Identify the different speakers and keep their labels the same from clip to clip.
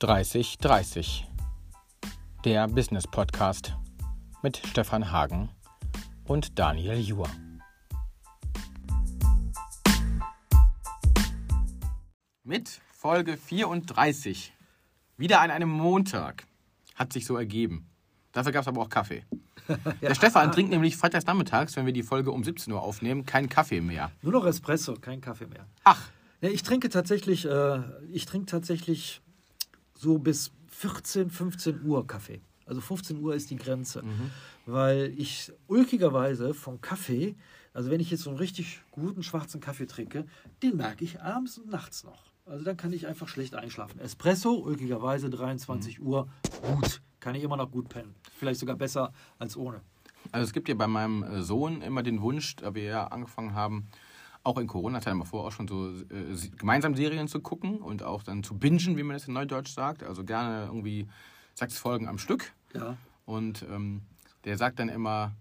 Speaker 1: 3030, der Business Podcast mit Stefan Hagen und Daniel Juhr. Mit Folge 34. Wieder an einem Montag. Hat sich so ergeben. Dafür gab es aber auch Kaffee. Der Stefan trinkt nämlich freitags nachmittags, wenn wir die Folge um 17 Uhr aufnehmen, keinen Kaffee mehr.
Speaker 2: Nur noch Espresso, kein Kaffee mehr.
Speaker 1: Ach,
Speaker 2: Ja, ich trinke tatsächlich, äh, ich trinke tatsächlich so bis 14, 15 Uhr Kaffee. Also 15 Uhr ist die Grenze. Weil ich ulkigerweise vom Kaffee, also wenn ich jetzt so einen richtig guten schwarzen Kaffee trinke, den merke ich abends und nachts noch. Also dann kann ich einfach schlecht einschlafen. Espresso, ulkigerweise 23 Uhr, gut. Kann ich immer noch gut pennen. Vielleicht sogar besser als ohne.
Speaker 1: Also es gibt ja bei meinem äh, Sohn immer den Wunsch, da wir ja angefangen haben, auch in Corona-Zeit mal vorher auch schon so äh, gemeinsam Serien zu gucken und auch dann zu bingen, wie man das in Neudeutsch sagt. Also gerne irgendwie sechs Folgen am Stück.
Speaker 2: Ja.
Speaker 1: Und ähm, der sagt dann immer,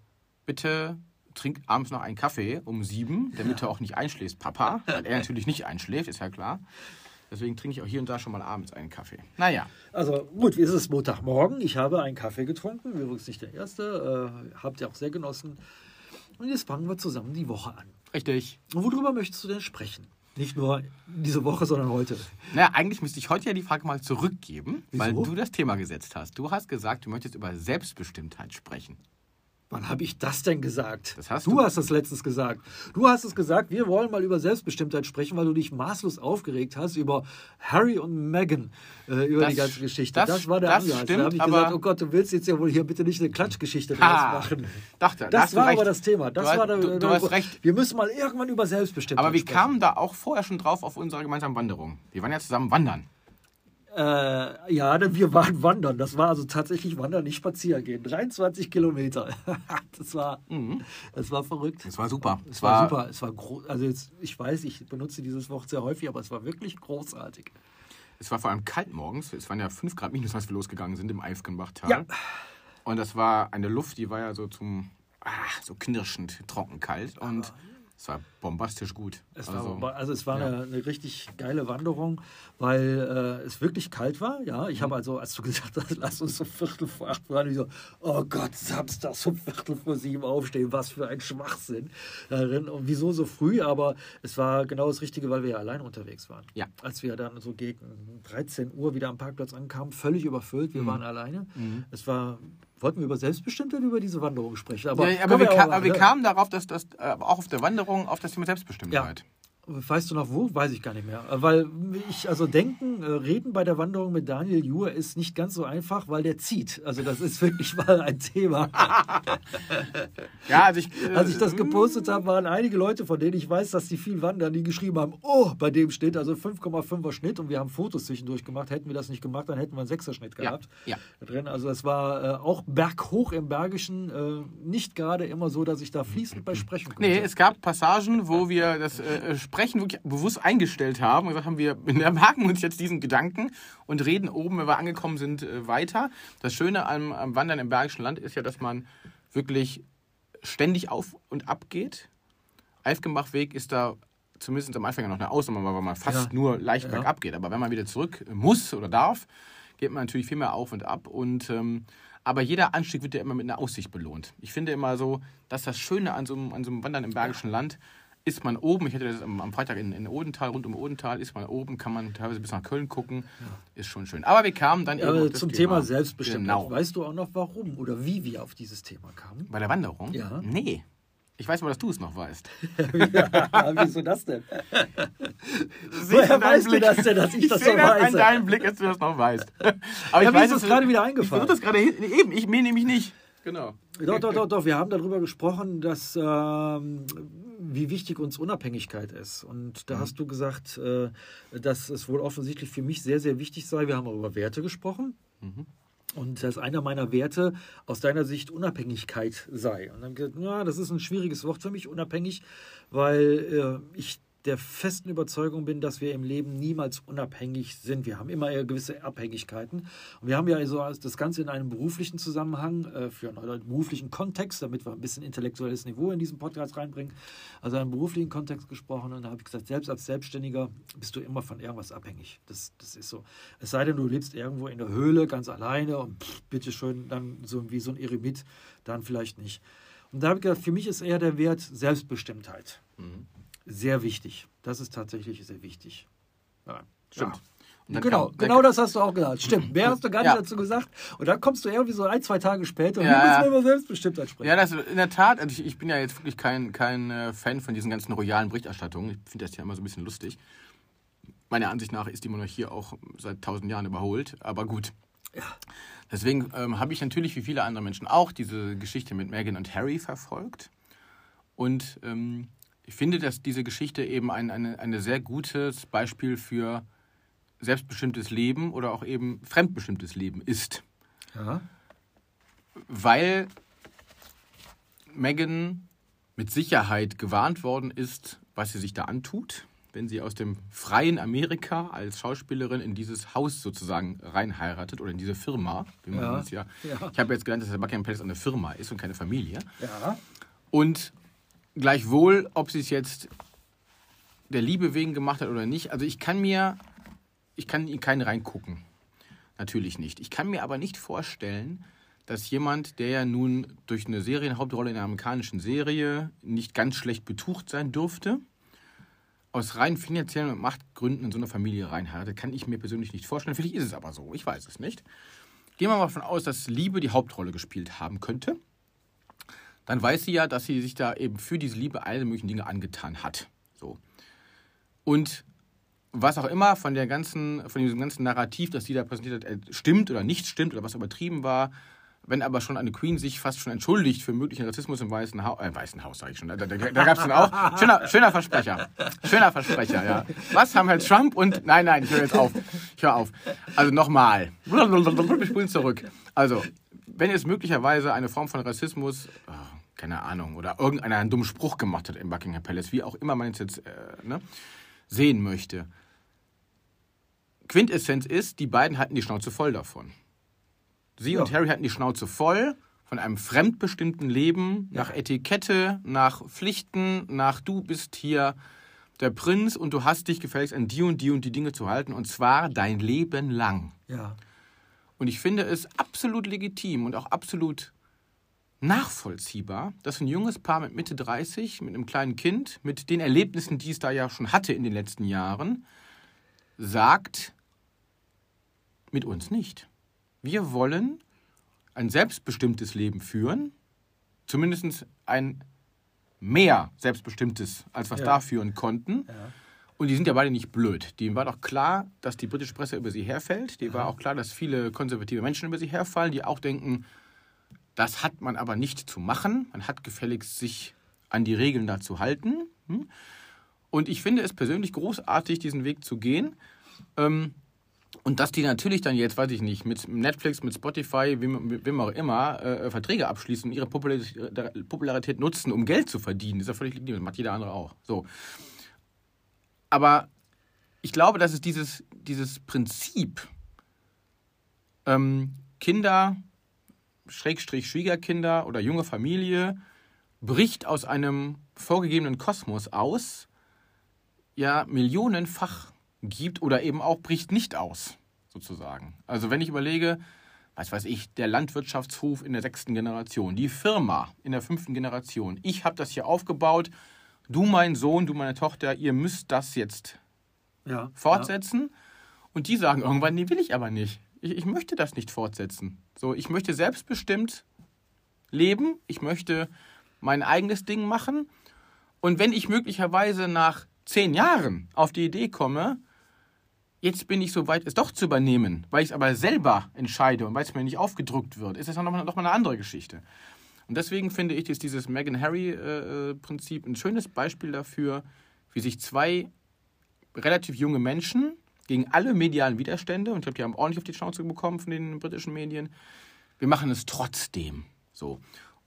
Speaker 1: bitte trink abends noch einen Kaffee um sieben, damit du auch nicht einschläfst, Papa. Weil er natürlich nicht einschläft, ist ja klar. Deswegen trinke ich auch hier und da schon mal abends einen Kaffee. Naja,
Speaker 2: Also gut, wie ist es Montagmorgen? Ich habe einen Kaffee getrunken, übrigens nicht der erste, äh, habt ihr auch sehr genossen. Und jetzt fangen wir zusammen die Woche an.
Speaker 1: Richtig.
Speaker 2: Und worüber möchtest du denn sprechen? Nicht nur diese Woche, sondern heute.
Speaker 1: Naja, eigentlich müsste ich heute ja die Frage mal zurückgeben, weil
Speaker 2: Wieso?
Speaker 1: du das Thema gesetzt hast. Du hast gesagt, du möchtest über Selbstbestimmtheit sprechen.
Speaker 2: Wann habe ich das denn gesagt?
Speaker 1: Das hast
Speaker 2: du,
Speaker 1: du.
Speaker 2: hast das letztens gesagt. Du hast es gesagt, wir wollen mal über Selbstbestimmtheit sprechen, weil du dich maßlos aufgeregt hast über Harry und Meghan, äh, über
Speaker 1: Das-
Speaker 2: die ganze Geschichte.
Speaker 1: das-
Speaker 2: Das, war der
Speaker 1: das
Speaker 2: Anlass.
Speaker 1: stimmt,
Speaker 2: da habe ich gesagt, oh Gott, du willst jetzt ja wohl hier bitte nicht eine Klatschgeschichte draus machen.
Speaker 1: dachte, da
Speaker 2: Das war aber das Thema. Das
Speaker 1: Du hast-
Speaker 2: war der,
Speaker 1: du- du
Speaker 2: der,
Speaker 1: hast recht.
Speaker 2: Wir müssen mal irgendwann über Selbstbestimmtheit
Speaker 1: Aber wir
Speaker 2: sprechen.
Speaker 1: kamen da auch vorher schon drauf auf unserer gemeinsamen Wanderung. Wir waren ja zusammen wandern.
Speaker 2: Äh, ja, denn wir waren wandern. Das war also tatsächlich wandern, nicht spazieren gehen. 23 Kilometer. das war, das war verrückt.
Speaker 1: Das war super.
Speaker 2: Es war, super. Es war groß. Also jetzt, ich weiß, ich benutze dieses Wort sehr häufig, aber es war wirklich großartig.
Speaker 1: Es war vor allem kalt morgens. Es waren ja 5 Grad minus, als wir losgegangen sind im Eifgenbachtal.
Speaker 2: Ja.
Speaker 1: Und das war eine Luft, die war ja so zum, ah, so knirschend trocken kalt. Und es war bombastisch gut.
Speaker 2: Es
Speaker 1: also,
Speaker 2: war, also es war
Speaker 1: ja.
Speaker 2: eine, eine richtig geile Wanderung, weil äh, es wirklich kalt war. Ja,
Speaker 1: Mhm.
Speaker 2: ich habe also, als du gesagt hast, lass uns um Viertel vor acht fahren, ich so, oh Gott, Samstag um Viertel vor sieben aufstehen, was für ein Schwachsinn darin. Und wieso so früh? Aber es war genau das Richtige, weil wir ja allein unterwegs waren.
Speaker 1: Ja.
Speaker 2: Als wir dann so gegen 13 Uhr wieder am Parkplatz ankamen, völlig überfüllt,
Speaker 1: Mhm.
Speaker 2: wir waren alleine. Es war, wollten wir über Selbstbestimmtheit über diese Wanderung sprechen? Aber,
Speaker 1: ja, aber, wir, ka aber wir kamen darauf, dass das äh, auch auf der Wanderung auf das Thema Selbstbestimmtheit.
Speaker 2: Weißt du noch wo? Weiß ich gar nicht mehr. Weil ich, also denken, äh, reden bei der Wanderung mit Daniel Juhr ist nicht ganz so einfach, weil der zieht. Also das ist wirklich mal ein Thema.
Speaker 1: Ja, also ich, äh,
Speaker 2: Als ich das gepostet habe, waren einige Leute, von denen ich weiß, dass die viel wandern, die geschrieben haben, oh, bei dem steht also 5,5er Schnitt und wir haben Fotos zwischendurch gemacht. Hätten wir das nicht gemacht, dann hätten wir einen 6er Schnitt
Speaker 1: Ja,
Speaker 2: gehabt.
Speaker 1: ja.
Speaker 2: Da Drin. Also es war äh, auch berghoch im Bergischen äh, nicht gerade immer so, dass ich da fließend bei sprechen konnte.
Speaker 1: Nee, es gab Passagen, wo wir das äh, Sprechen wirklich bewusst eingestellt haben und gesagt haben, wir merken uns jetzt diesen Gedanken und reden oben, wenn wir angekommen sind, äh, weiter. Das Schöne am, am Wandern im Bergischen Land ist ja, dass man wirklich ständig auf und ab geht. Eifgenbachweg ist da zumindest am Anfang noch eine Ausnahme, weil man fast
Speaker 2: Ja.
Speaker 1: nur leicht
Speaker 2: Ja.
Speaker 1: bergab geht. Aber wenn man wieder zurück muss oder darf, geht man natürlich viel mehr auf und ab. Und, ähm, aber jeder Anstieg wird ja immer mit einer Aussicht belohnt. Ich finde immer so, dass das Schöne an so einem, an so einem Wandern im Bergischen Land ist man oben, ich hatte das am, Freitag in, in Odental, rund um Odental, ist man oben, kann man teilweise bis nach Köln gucken, ist schon schön. Aber wir kamen dann eben das
Speaker 2: zum Thema Selbstbestimmtheit.
Speaker 1: Genau.
Speaker 2: Weißt du auch noch warum oder wie wir auf dieses Thema kamen?
Speaker 1: Bei der Wanderung?
Speaker 2: Ja.
Speaker 1: Nee. Ich weiß aber, dass du es noch weißt.
Speaker 2: ja, wieso das denn? Woher weißt du das denn, dass ich das
Speaker 1: sehe
Speaker 2: so
Speaker 1: das
Speaker 2: weiß?
Speaker 1: an deinem Blick, dass du das noch weißt. Aber
Speaker 2: Ja,
Speaker 1: ich
Speaker 2: mir
Speaker 1: weiß
Speaker 2: ist das
Speaker 1: es
Speaker 2: gerade wieder
Speaker 1: Ich
Speaker 2: eingefallen.
Speaker 1: versuche das gerade hin- eben, ich mir nämlich nicht. Genau.
Speaker 2: Doch, doch, doch, doch. Wir haben darüber gesprochen, dass ähm, wie wichtig uns Unabhängigkeit ist. Und da
Speaker 1: Mhm.
Speaker 2: hast du gesagt, äh, dass es wohl offensichtlich für mich sehr, sehr wichtig sei. Wir haben auch über Werte gesprochen.
Speaker 1: Mhm.
Speaker 2: Und dass einer meiner Werte aus deiner Sicht Unabhängigkeit sei. Und dann gesagt, ja, das ist ein schwieriges Wort für mich, unabhängig, weil äh, ich der festen Überzeugung bin, dass wir im Leben niemals unabhängig sind. Wir haben immer gewisse Abhängigkeiten. Und wir haben ja also das Ganze in einem beruflichen Zusammenhang, äh, für einen beruflichen Kontext, damit wir ein bisschen intellektuelles Niveau in diesen Podcast reinbringen. Also einen beruflichen Kontext gesprochen. Und da habe ich gesagt, selbst als Selbstständiger bist du immer von irgendwas abhängig. Das, das ist so. Es sei denn, du lebst irgendwo in der Höhle ganz alleine und bitteschön, dann so wie so ein Eremit, dann vielleicht nicht. Und da habe ich gesagt, für mich ist eher der Wert Selbstbestimmtheit. Mhm sehr wichtig. Das ist tatsächlich sehr wichtig. Ja, stimmt. Ja. Genau, kam, genau das hast du auch gesagt. Stimmt. Mehr hast du gar nicht ja. dazu gesagt. Und dann kommst du irgendwie so ein, zwei Tage später und ja. willst über Selbstbestimmtheit sprechen.
Speaker 1: Ja, das in der Tat. Also ich, ich bin ja jetzt wirklich kein, kein äh, Fan von diesen ganzen royalen Berichterstattungen. Ich finde das ja immer so ein bisschen lustig. Meiner Ansicht nach ist die Monarchie auch seit tausend Jahren überholt. Aber gut. Ja. Deswegen ähm, habe ich natürlich wie viele andere Menschen auch diese Geschichte mit Meghan und Harry verfolgt. Und ähm, ich finde, dass diese Geschichte eben ein eine, eine sehr gutes Beispiel für selbstbestimmtes Leben oder auch eben fremdbestimmtes Leben ist. Ja. Weil Megan mit Sicherheit gewarnt worden ist, was sie sich da antut, wenn sie aus dem freien Amerika als Schauspielerin in dieses Haus sozusagen reinheiratet oder in diese Firma. Wie man ja. ja. ja. Ich habe jetzt gelernt, dass der Buckingham Palace eine Firma ist und keine Familie. Ja. Und Gleichwohl, ob sie es jetzt der Liebe wegen gemacht hat oder nicht, also ich kann mir, ich kann in keinen reingucken. Natürlich nicht. Ich kann mir aber nicht vorstellen, dass jemand, der ja nun durch eine Serienhauptrolle in einer amerikanischen Serie nicht ganz schlecht betucht sein dürfte, aus rein finanziellen und Machtgründen in so eine Familie reinheiratet, kann ich mir persönlich nicht vorstellen. Vielleicht ist es aber so, ich weiß es nicht. Gehen wir mal davon aus, dass Liebe die Hauptrolle gespielt haben könnte dann weiß sie ja, dass sie sich da eben für diese Liebe alle möglichen Dinge angetan hat. So. Und was auch immer von der ganzen, von diesem ganzen Narrativ, das sie da präsentiert hat, äh, stimmt oder nicht stimmt oder was übertrieben war, wenn aber schon eine Queen sich fast schon entschuldigt für möglichen Rassismus im Weißen Haus, äh, Weißen Haus sage ich schon, da, da, da gab es dann auch, schöner, schöner Versprecher, schöner Versprecher, ja. Was haben halt Trump und, nein, nein, ich höre jetzt auf, ich höre auf. Also nochmal, wir spulen zurück. Also, wenn es möglicherweise eine Form von Rassismus, oh, keine Ahnung, oder irgendeiner einen dummen Spruch gemacht hat im Buckingham Palace, wie auch immer man es jetzt äh, ne, sehen möchte. Quintessenz ist, die beiden hatten die Schnauze voll davon. Sie ja. und Harry hatten die Schnauze voll von einem fremdbestimmten Leben, ja. nach Etikette, nach Pflichten, nach du bist hier der Prinz und du hast dich gefälligst an die und die und die Dinge zu halten und zwar dein Leben lang. Ja. Und ich finde es absolut legitim und auch absolut nachvollziehbar, dass ein junges Paar mit Mitte 30, mit einem kleinen Kind, mit den Erlebnissen, die es da ja schon hatte in den letzten Jahren, sagt, mit uns nicht. Wir wollen ein selbstbestimmtes Leben führen, zumindest ein mehr selbstbestimmtes, als was ja. da führen konnten. Ja. Und die sind ja beide nicht blöd. Dem war doch klar, dass die britische Presse über sie herfällt. Dem war auch klar, dass viele konservative Menschen über sie herfallen, die auch denken, das hat man aber nicht zu machen. Man hat gefälligst sich an die Regeln da zu halten. Hm? Und ich finde es persönlich großartig, diesen Weg zu gehen. Ähm, und dass die natürlich dann jetzt, weiß ich nicht, mit Netflix, mit Spotify, wem, auch immer, äh, Verträge abschließen und ihre Popularität nutzen, um Geld zu verdienen, ist ja völlig legitim. Das macht jeder andere auch. So. Aber ich glaube, dass es dieses, dieses Prinzip, ähm, Kinder Schrägstrich Schwiegerkinder oder junge Familie bricht aus einem vorgegebenen Kosmos aus, ja millionenfach gibt oder eben auch bricht nicht aus, sozusagen. Also wenn ich überlege, was weiß ich, der Landwirtschaftshof in der sechsten Generation, die Firma in der fünften Generation, ich habe das hier aufgebaut, du mein Sohn, du meine Tochter, ihr müsst das jetzt ja, fortsetzen. Ja. Und die sagen irgendwann, nee, will ich aber nicht. Ich, ich möchte das nicht fortsetzen. So, ich möchte selbstbestimmt leben. Ich möchte mein eigenes Ding machen. Und wenn ich möglicherweise nach zehn Jahren auf die Idee komme, jetzt bin ich so weit, es doch zu übernehmen, weil ich es aber selber entscheide und weil es mir nicht aufgedruckt wird, ist das nochmal noch mal eine andere Geschichte. Und deswegen finde ich, ist dieses Meghan-Harry-Prinzip ein schönes Beispiel dafür, wie sich zwei relativ junge Menschen gegen alle medialen Widerstände, und ich glaube, die haben ordentlich auf die Schnauze bekommen von den britischen Medien. Wir machen es trotzdem so.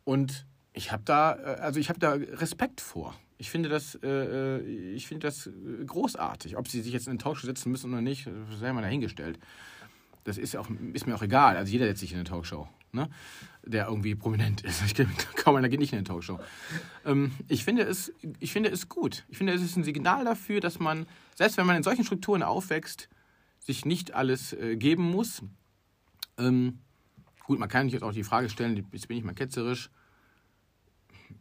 Speaker 1: Und ich habe da, äh, also ich da Respekt vor. Ich finde das, äh, ich finde das großartig. Ob sie sich jetzt in den Talkshow setzen müssen oder nicht, sei mal dahingestellt. Das ist, auch, ist mir auch egal. Also jeder setzt sich in eine Talkshow, ne? der irgendwie prominent ist. Ich kenne kaum einer geht nicht in eine Talkshow. Ähm, ich, finde es, ich finde es gut. Ich finde, es ist ein Signal dafür, dass man, selbst wenn man in solchen Strukturen aufwächst, sich nicht alles äh, geben muss. Ähm, gut, man kann sich jetzt auch die Frage stellen, jetzt bin ich mal ketzerisch,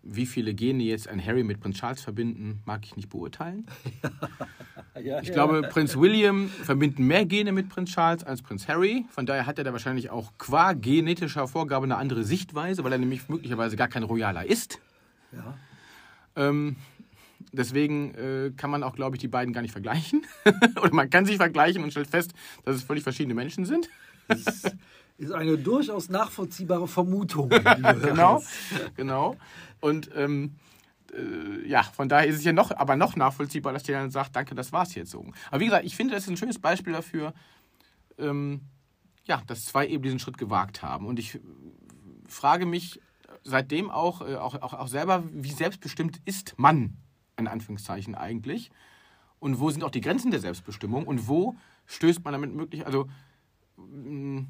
Speaker 1: wie viele Gene jetzt ein Harry mit Prinz Charles verbinden, mag ich nicht beurteilen. ja, ich ja. glaube, Prinz William verbinden mehr Gene mit Prinz Charles als Prinz Harry. Von daher hat er da wahrscheinlich auch qua genetischer Vorgabe eine andere Sichtweise, weil er nämlich möglicherweise gar kein Royaler ist. Ja. Ähm, deswegen äh, kann man auch, glaube ich, die beiden gar nicht vergleichen. Oder man kann sich vergleichen und stellt fest, dass es völlig verschiedene Menschen sind.
Speaker 2: Das ist eine durchaus nachvollziehbare Vermutung.
Speaker 1: genau, genau. Und ähm, äh, ja, von daher ist es ja noch, aber noch nachvollziehbar, dass der dann sagt, danke, das war's jetzt so. Aber wie gesagt, ich finde, das ist ein schönes Beispiel dafür, ähm, ja, dass zwei eben diesen Schritt gewagt haben. Und ich frage mich seitdem auch, äh, auch, auch, auch selber, wie selbstbestimmt ist man, in Anführungszeichen eigentlich? Und wo sind auch die Grenzen der Selbstbestimmung? Und wo stößt man damit möglich, also mh,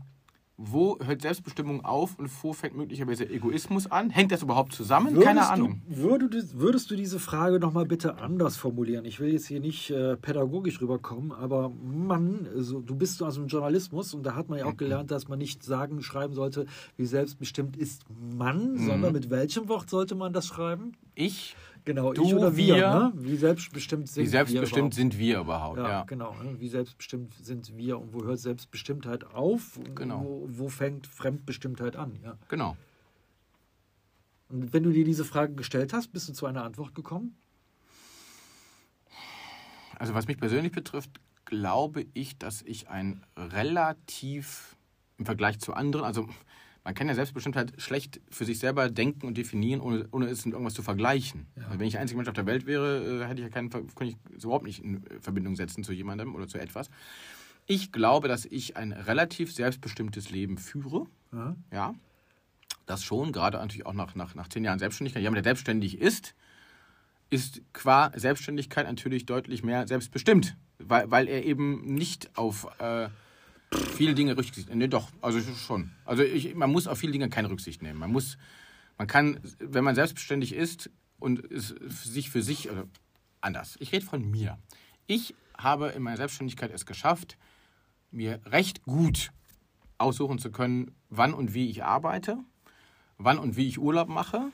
Speaker 1: wo hört Selbstbestimmung auf und wo fängt möglicherweise Egoismus an? Hängt das überhaupt zusammen?
Speaker 2: Würdest
Speaker 1: Keine Ahnung.
Speaker 2: Du, würdest, würdest du diese Frage nochmal bitte anders formulieren? Ich will jetzt hier nicht äh, pädagogisch rüberkommen, aber Mann, also, du bist aus dem Journalismus und da hat man ja auch mhm. gelernt, dass man nicht sagen, schreiben sollte, wie selbstbestimmt ist man, mhm. sondern mit welchem Wort sollte man das schreiben?
Speaker 1: Ich?
Speaker 2: Genau, du, ich oder wir. wir ne? Wie selbstbestimmt sind
Speaker 1: wie selbstbestimmt wir sind wir überhaupt, ja.
Speaker 2: ja. Genau, ne? wie selbstbestimmt sind wir und wo hört Selbstbestimmtheit auf?
Speaker 1: Genau.
Speaker 2: Wo, wo fängt Fremdbestimmtheit an? Ja.
Speaker 1: Genau.
Speaker 2: Und wenn du dir diese Frage gestellt hast, bist du zu einer Antwort gekommen?
Speaker 1: Also was mich persönlich betrifft, glaube ich, dass ich ein relativ im Vergleich zu anderen, also man kann ja Selbstbestimmtheit schlecht für sich selber denken und definieren, ohne, ohne es mit irgendwas zu vergleichen. Ja. Wenn ich der einzige Mensch auf der Welt wäre, äh, hätte ich ja keinen, könnte ich es überhaupt nicht in Verbindung setzen zu jemandem oder zu etwas. Ich glaube, dass ich ein relativ selbstbestimmtes Leben führe. Ja. ja. Das schon, gerade natürlich auch nach, nach, nach zehn Jahren Selbstständigkeit. Jemand, der selbstständig ist, ist qua Selbstständigkeit natürlich deutlich mehr selbstbestimmt, weil, weil er eben nicht auf äh, viele Dinge Rücksicht nehmen. Nee, doch, also schon. Also ich, man muss auf viele Dinge keine Rücksicht nehmen. Man muss, man kann, wenn man selbstständig ist und es sich für sich, oder anders. Ich rede von mir. Ich habe in meiner Selbstständigkeit es geschafft, mir recht gut aussuchen zu können, wann und wie ich arbeite, wann und wie ich Urlaub mache,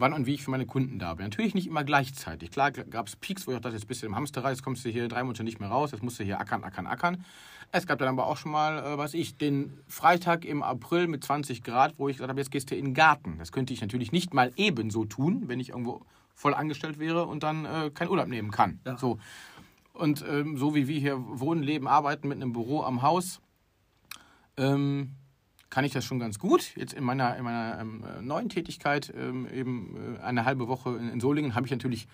Speaker 1: wann und wie ich für meine Kunden da bin. Natürlich nicht immer gleichzeitig. Klar gab es Peaks, wo ich dachte, jetzt bist du im Hamsterrad, jetzt kommst du hier drei Monate nicht mehr raus, jetzt musst du hier ackern, ackern, ackern. Es gab dann aber auch schon mal, äh, was ich, den Freitag im April mit 20 Grad, wo ich gesagt habe, jetzt gehst du in den Garten. Das könnte ich natürlich nicht mal ebenso tun, wenn ich irgendwo voll angestellt wäre und dann äh, keinen Urlaub nehmen kann. Ja. So. Und ähm, so wie wir hier wohnen, leben, arbeiten mit einem Büro am Haus, ähm, kann ich das schon ganz gut. Jetzt in meiner, in meiner ähm, neuen Tätigkeit, ähm, eben äh, eine halbe Woche in, in Solingen, habe ich natürlich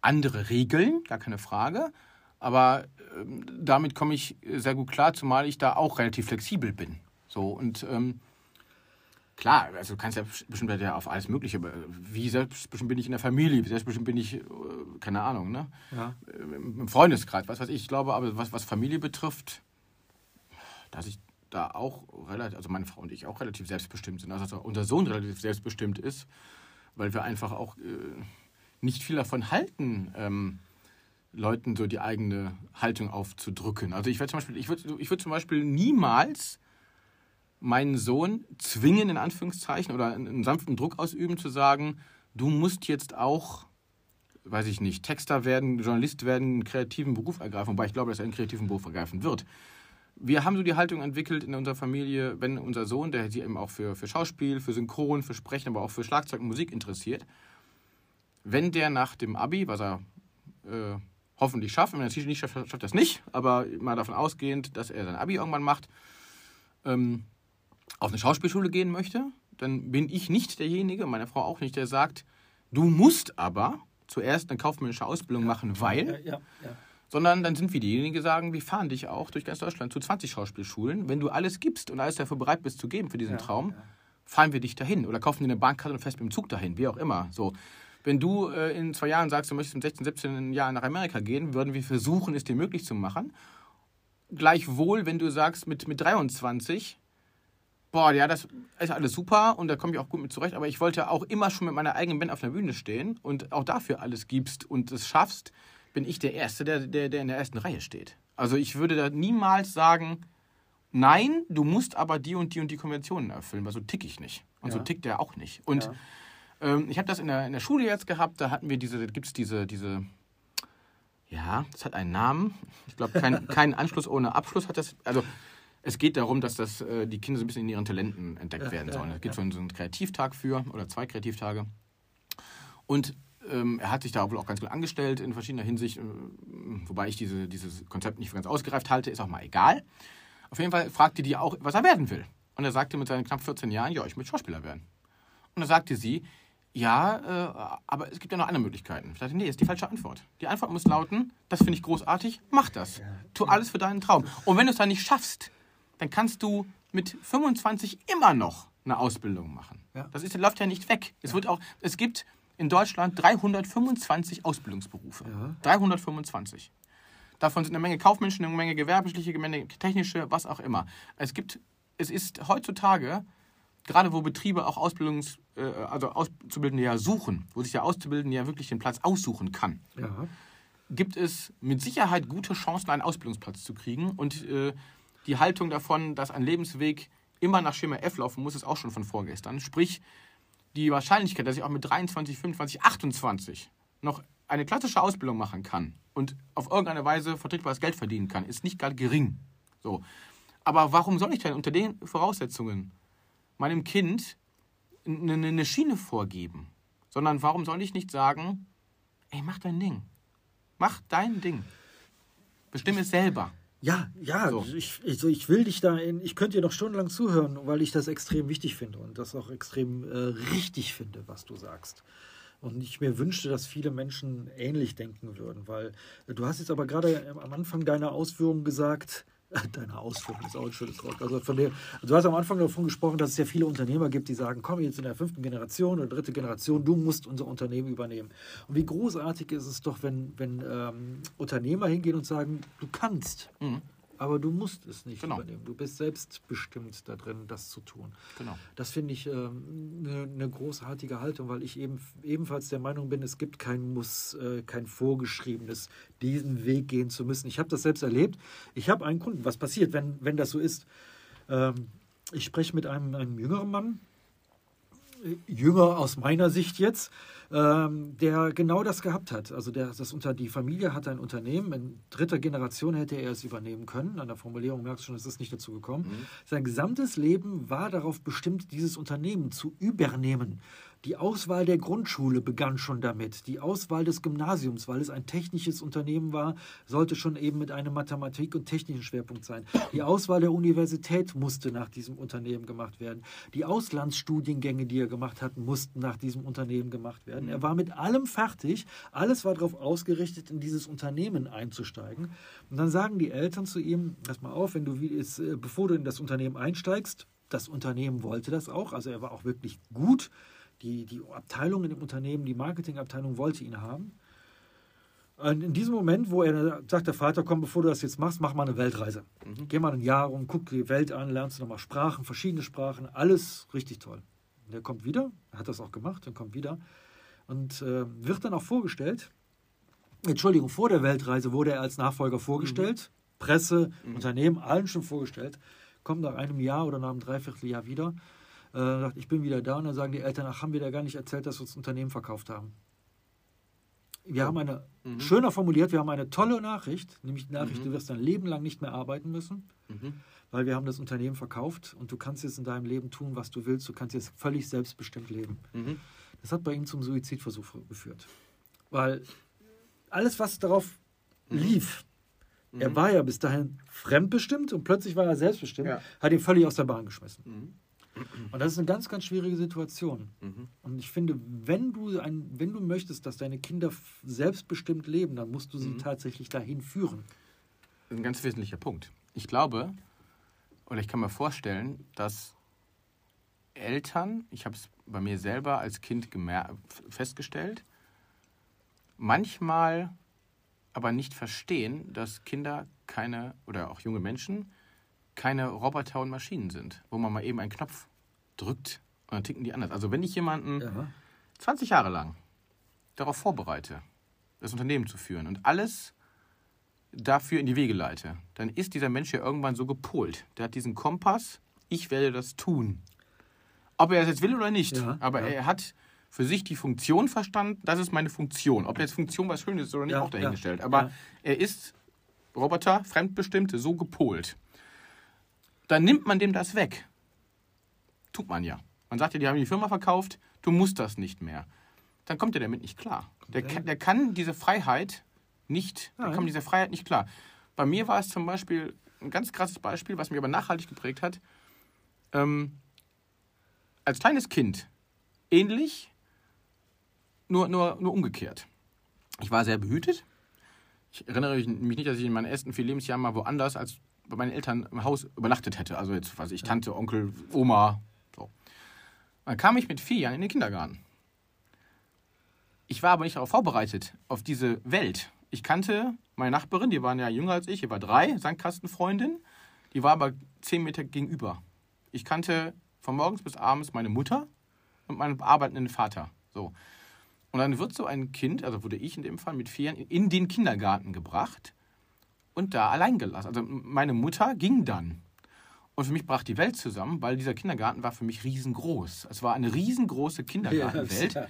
Speaker 1: andere Regeln, gar keine Frage. Aber ähm, damit komme ich sehr gut klar, zumal ich da auch relativ flexibel bin. So und ähm, klar, also du kannst ja bestimmt ja auf alles Mögliche, aber wie selbstbestimmt bin ich in der Familie, wie selbstbestimmt bin ich, äh, keine Ahnung, ne? Ja. Äh, Im Freundeskreis, was weiß ich. Ich glaube aber, was, was Familie betrifft, dass ich da auch relativ, also meine Frau und ich auch relativ selbstbestimmt sind. Also unser Sohn relativ selbstbestimmt ist, weil wir einfach auch äh, nicht viel davon halten, ähm, Leuten so die eigene Haltung aufzudrücken. Also ich würde zum Beispiel, ich würde, ich würde zum Beispiel niemals meinen Sohn zwingen, in Anführungszeichen, oder einen sanften Druck ausüben, zu sagen, du musst jetzt auch, weiß ich nicht, Texter werden, Journalist werden, einen kreativen Beruf ergreifen, wobei ich glaube, dass er einen kreativen Beruf ergreifen wird. Wir haben so die Haltung entwickelt in unserer Familie, wenn unser Sohn, der sich eben auch für, für Schauspiel, für Synchron, für Sprechen, aber auch für Schlagzeug und Musik interessiert, wenn der nach dem Abi, was er äh, hoffentlich schafft. Wenn er es nicht schafft, schafft er es nicht. Aber mal davon ausgehend, dass er sein Abi irgendwann macht, ähm, auf eine Schauspielschule gehen möchte, dann bin ich nicht derjenige, meine Frau auch nicht, der sagt, du musst aber zuerst eine kaufmännische Ausbildung machen, weil. Ja, ja, ja. Sondern dann sind wir diejenigen, die sagen, wir fahren dich auch durch ganz Deutschland zu 20 Schauspielschulen. Wenn du alles gibst und alles dafür bereit bist zu geben für diesen Traum, fahren wir dich dahin oder kaufen dir eine Bahnkarte und fährst mit dem Zug dahin, wie auch immer. So. Wenn du äh, in zwei Jahren sagst, du möchtest in 16, 17 Jahren nach Amerika gehen, würden wir versuchen, es dir möglich zu machen. Gleichwohl, wenn du sagst, mit, mit 23, boah, ja, das ist alles super und da komme ich auch gut mit zurecht, aber ich wollte auch immer schon mit meiner eigenen Band auf der Bühne stehen und auch dafür alles gibst und es schaffst, bin ich der Erste, der, der, der in der ersten Reihe steht. Also ich würde da niemals sagen, nein, du musst aber die und die und die Konventionen erfüllen, weil so tick ich nicht. Und ja. so tickt der auch nicht. Und ja. ähm, ich habe das in der, in der Schule jetzt gehabt, da hatten wir diese, gibt es diese, diese, ja, das hat einen Namen. Ich glaube, kein, kein Anschluss ohne Abschluss hat das, also es geht darum, dass das, äh, die Kinder so ein bisschen in ihren Talenten entdeckt ja, werden sollen. Es gibt so einen, so einen Kreativtag für oder zwei Kreativtage. Und ähm, er hat sich da wohl auch ganz gut angestellt in verschiedener Hinsicht, äh, wobei ich diese, dieses Konzept nicht für ganz ausgereift halte, ist auch mal egal. Auf jeden Fall fragte die auch, was er werden will. Und er sagte mit seinen knapp 14 Jahren, ja, ich möchte Schauspieler werden. Und da sagte sie, ja, äh, aber es gibt ja noch andere Möglichkeiten. Ich dachte, nee, ist die falsche Antwort. Die Antwort muss lauten, das finde ich großartig, mach das. Tu alles für deinen Traum. Und wenn du es dann nicht schaffst, dann kannst du mit 25 immer noch eine Ausbildung machen. Ja. Das ist, läuft ja nicht weg. Es, ja. wird auch, es gibt in Deutschland 325 Ausbildungsberufe. Ja. 325. Davon sind eine Menge Kaufmenschen, eine Menge gewerbliche, eine Menge technische, was auch immer. Es gibt, es ist heutzutage, gerade wo Betriebe auch Ausbildungs, äh, also Auszubildende ja suchen, wo sich der Auszubildende ja wirklich den Platz aussuchen kann, ja. gibt es mit Sicherheit gute Chancen, einen Ausbildungsplatz zu kriegen. Und äh, die Haltung davon, dass ein Lebensweg immer nach Schema F laufen muss, ist auch schon von vorgestern. Sprich, die Wahrscheinlichkeit, dass ich auch mit 23, 25, 28 noch eine klassische Ausbildung machen kann und auf irgendeine Weise vertretbares Geld verdienen kann, ist nicht gerade gering. So. Aber warum soll ich denn unter den Voraussetzungen meinem Kind eine, Schiene vorgeben? Sondern warum soll ich nicht sagen, ey, mach dein Ding. Mach dein Ding. Bestimme es selber.
Speaker 2: Ja, ja, so. ich, ich, ich will dich da in, ich könnte dir noch stundenlang zuhören, weil ich das extrem wichtig finde und das auch extrem äh, richtig finde, was du sagst. Und ich mir wünschte, dass viele Menschen ähnlich denken würden, weil äh, du hast jetzt aber gerade am Anfang deiner Ausführungen gesagt, Deine Ausführung ist auch ein schönes Wort. Also von dem, du hast am Anfang davon gesprochen, dass es ja viele Unternehmer gibt, die sagen, komm jetzt in der fünften Generation oder dritte Generation, du musst unser Unternehmen übernehmen. Und wie großartig ist es doch, wenn, wenn ähm, Unternehmer hingehen und sagen, du kannst. Mhm. Aber du musst es nicht genau. übernehmen. Du bist selbstbestimmt da drin, das zu tun. Genau. Das finde ich eine ähm, ne, ne großartige Haltung, weil ich eben ebenfalls der Meinung bin, es gibt kein Muss, äh, kein vorgeschriebenes, diesen Weg gehen zu müssen. Ich habe das selbst erlebt. Ich habe einen Kunden. Was passiert, wenn, wenn das so ist? Ähm, ich spreche mit einem, einem jüngeren Mann, jünger aus meiner Sicht jetzt, ähm, der genau das gehabt hat. Also der, das unter, die Familie hat ein Unternehmen, in dritter Generation hätte er es übernehmen können. An der Formulierung merkst du schon, es ist nicht dazu gekommen. Mhm. Sein gesamtes Leben war darauf bestimmt, dieses Unternehmen zu übernehmen. Die Auswahl der Grundschule begann schon damit. Die Auswahl des Gymnasiums, weil es ein technisches Unternehmen war, sollte schon eben mit einem Mathematik- und technischen Schwerpunkt sein. Die Auswahl der Universität musste nach diesem Unternehmen gemacht werden. Die Auslandsstudiengänge, die er gemacht hat, mussten nach diesem Unternehmen gemacht werden. Er war mit allem fertig. Alles war darauf ausgerichtet, in dieses Unternehmen einzusteigen. Und dann sagen die Eltern zu ihm, pass mal auf, wenn du, äh, bevor du in das Unternehmen einsteigst, das Unternehmen wollte das auch, also er war auch wirklich gut die, die Abteilung in dem Unternehmen, die Marketingabteilung wollte ihn haben. Und in diesem Moment, wo er sagt, der Vater, komm, bevor du das jetzt machst, mach mal eine Weltreise. Mhm. Geh mal ein Jahr rum, guck die Welt an, lernst du nochmal Sprachen, verschiedene Sprachen, alles richtig toll. Und er kommt wieder, er hat das auch gemacht, dann kommt wieder und äh, wird dann auch vorgestellt. Entschuldigung, vor der Weltreise wurde er als Nachfolger vorgestellt. Mhm. Presse, mhm. Unternehmen, allen schon vorgestellt. Kommt nach einem Jahr oder nach einem Dreivierteljahr wieder äh, sagt, ich bin wieder da und dann sagen die Eltern, ach, haben wir da gar nicht erzählt, dass wir uns das Unternehmen verkauft haben. Wir haben eine, mhm. schöner formuliert, wir haben eine tolle Nachricht, nämlich die Nachricht, mhm. du wirst dein Leben lang nicht mehr arbeiten müssen, mhm. weil wir haben das Unternehmen verkauft und du kannst jetzt in deinem Leben tun, was du willst, du kannst jetzt völlig selbstbestimmt leben. Mhm. Das hat bei ihm zum Suizidversuch geführt. Weil alles, was darauf mhm. lief, er mhm. war ja bis dahin fremdbestimmt und plötzlich war er selbstbestimmt, ja. hat ihn völlig aus der Bahn geschmissen. Und das ist eine ganz, ganz schwierige Situation. Mhm. Und ich finde, wenn du, ein, wenn du möchtest, dass deine Kinder selbstbestimmt leben, dann musst du sie mhm. tatsächlich dahin führen.
Speaker 1: Das ist ein ganz wesentlicher Punkt. Ich glaube, oder ich kann mir vorstellen, dass Eltern, ich habe es bei mir selber als Kind festgestellt, manchmal aber nicht verstehen, dass Kinder keine oder auch junge Menschen keine Roboter und Maschinen sind, wo man mal eben einen Knopf drückt und dann ticken die anders. Also wenn ich jemanden ja. 20 Jahre lang darauf vorbereite, das Unternehmen zu führen und alles dafür in die Wege leite, dann ist dieser Mensch ja irgendwann so gepolt. Der hat diesen Kompass, ich werde das tun. Ob er es jetzt will oder nicht, ja, aber ja. er hat für sich die Funktion verstanden, das ist meine Funktion. Ob jetzt Funktion was Schönes ist oder nicht, ja, auch dahingestellt. Aber er ist Roboter, fremdbestimmt, so gepolt. Dann nimmt man dem das weg. Tut man ja. Man sagt ja, die haben die Firma verkauft, du musst das nicht mehr. Dann kommt er damit nicht klar. Der, kann, der kann diese Freiheit nicht, der kommt diese Freiheit nicht klar. Bei mir war es zum Beispiel ein ganz krasses Beispiel, was mich aber nachhaltig geprägt hat. Ähm, als kleines Kind ähnlich, nur, nur, nur umgekehrt. Ich war sehr behütet. Ich erinnere mich nicht, dass ich in meinen ersten vier Lebensjahren mal woanders als bei meinen Eltern im Haus übernachtet hätte. Also jetzt, weiß ich, Tante, Onkel, Oma. So. Dann kam ich mit vier Jahren in den Kindergarten. Ich war aber nicht darauf vorbereitet, auf diese Welt. Ich kannte meine Nachbarin, die waren ja jünger als ich, die war drei, Sandkastenfreundin. Die war aber zehn Meter gegenüber. Ich kannte von morgens bis abends meine Mutter und meinen arbeitenden Vater. So. Und dann wird so ein Kind, also wurde ich in dem Fall mit vier Jahren, in den Kindergarten gebracht und da allein gelassen. Also meine Mutter ging dann. Und für mich brach die Welt zusammen, weil dieser Kindergarten war für mich riesengroß. Es war eine riesengroße Kindergartenwelt,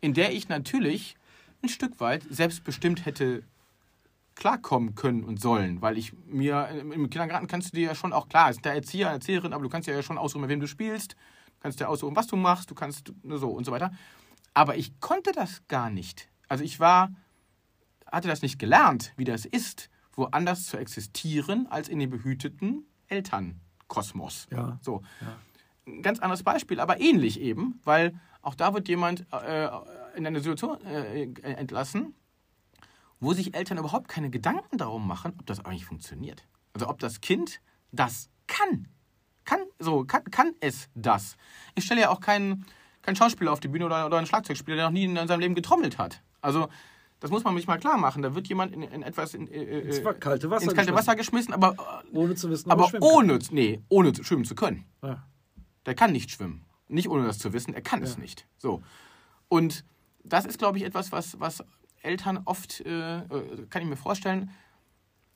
Speaker 1: in der ich natürlich ein Stück weit selbstbestimmt hätte klarkommen können und sollen, weil ich mir im Kindergarten kannst du dir ja schon auch klar, ist der Erzieher, Erzieherin, aber du kannst ja schon aussuchen, mit wem du spielst, du kannst dir aussuchen, was du machst, du kannst so und so weiter. Aber ich konnte das gar nicht. Also ich war, hatte das nicht gelernt, wie das ist, woanders zu existieren als in dem behüteten Elternkosmos. Ja. So. Ja. Ein ganz anderes Beispiel, aber ähnlich eben, weil auch da wird jemand äh, in eine Situation äh, entlassen, wo sich Eltern überhaupt keine Gedanken darum machen, ob das eigentlich funktioniert. Also ob das Kind das kann. Kann, so, kann, kann es das. Ich stelle ja auch keinen kein Schauspieler auf die Bühne oder, oder einen Schlagzeugspieler, der noch nie in seinem Leben getrommelt hat. Also, das muss man sich mal klar machen. Da wird jemand in, in etwas in, äh, ins kalte Wasser, ins kalte Wasser geschmissen, aber ohne zu wissen, aber ohne, nee, ohne schwimmen zu können. Ja. Der kann nicht schwimmen. Nicht ohne das zu wissen, er kann ja. es nicht. So. Und das ist, glaube ich, etwas, was, was Eltern oft, äh, äh, kann ich mir vorstellen,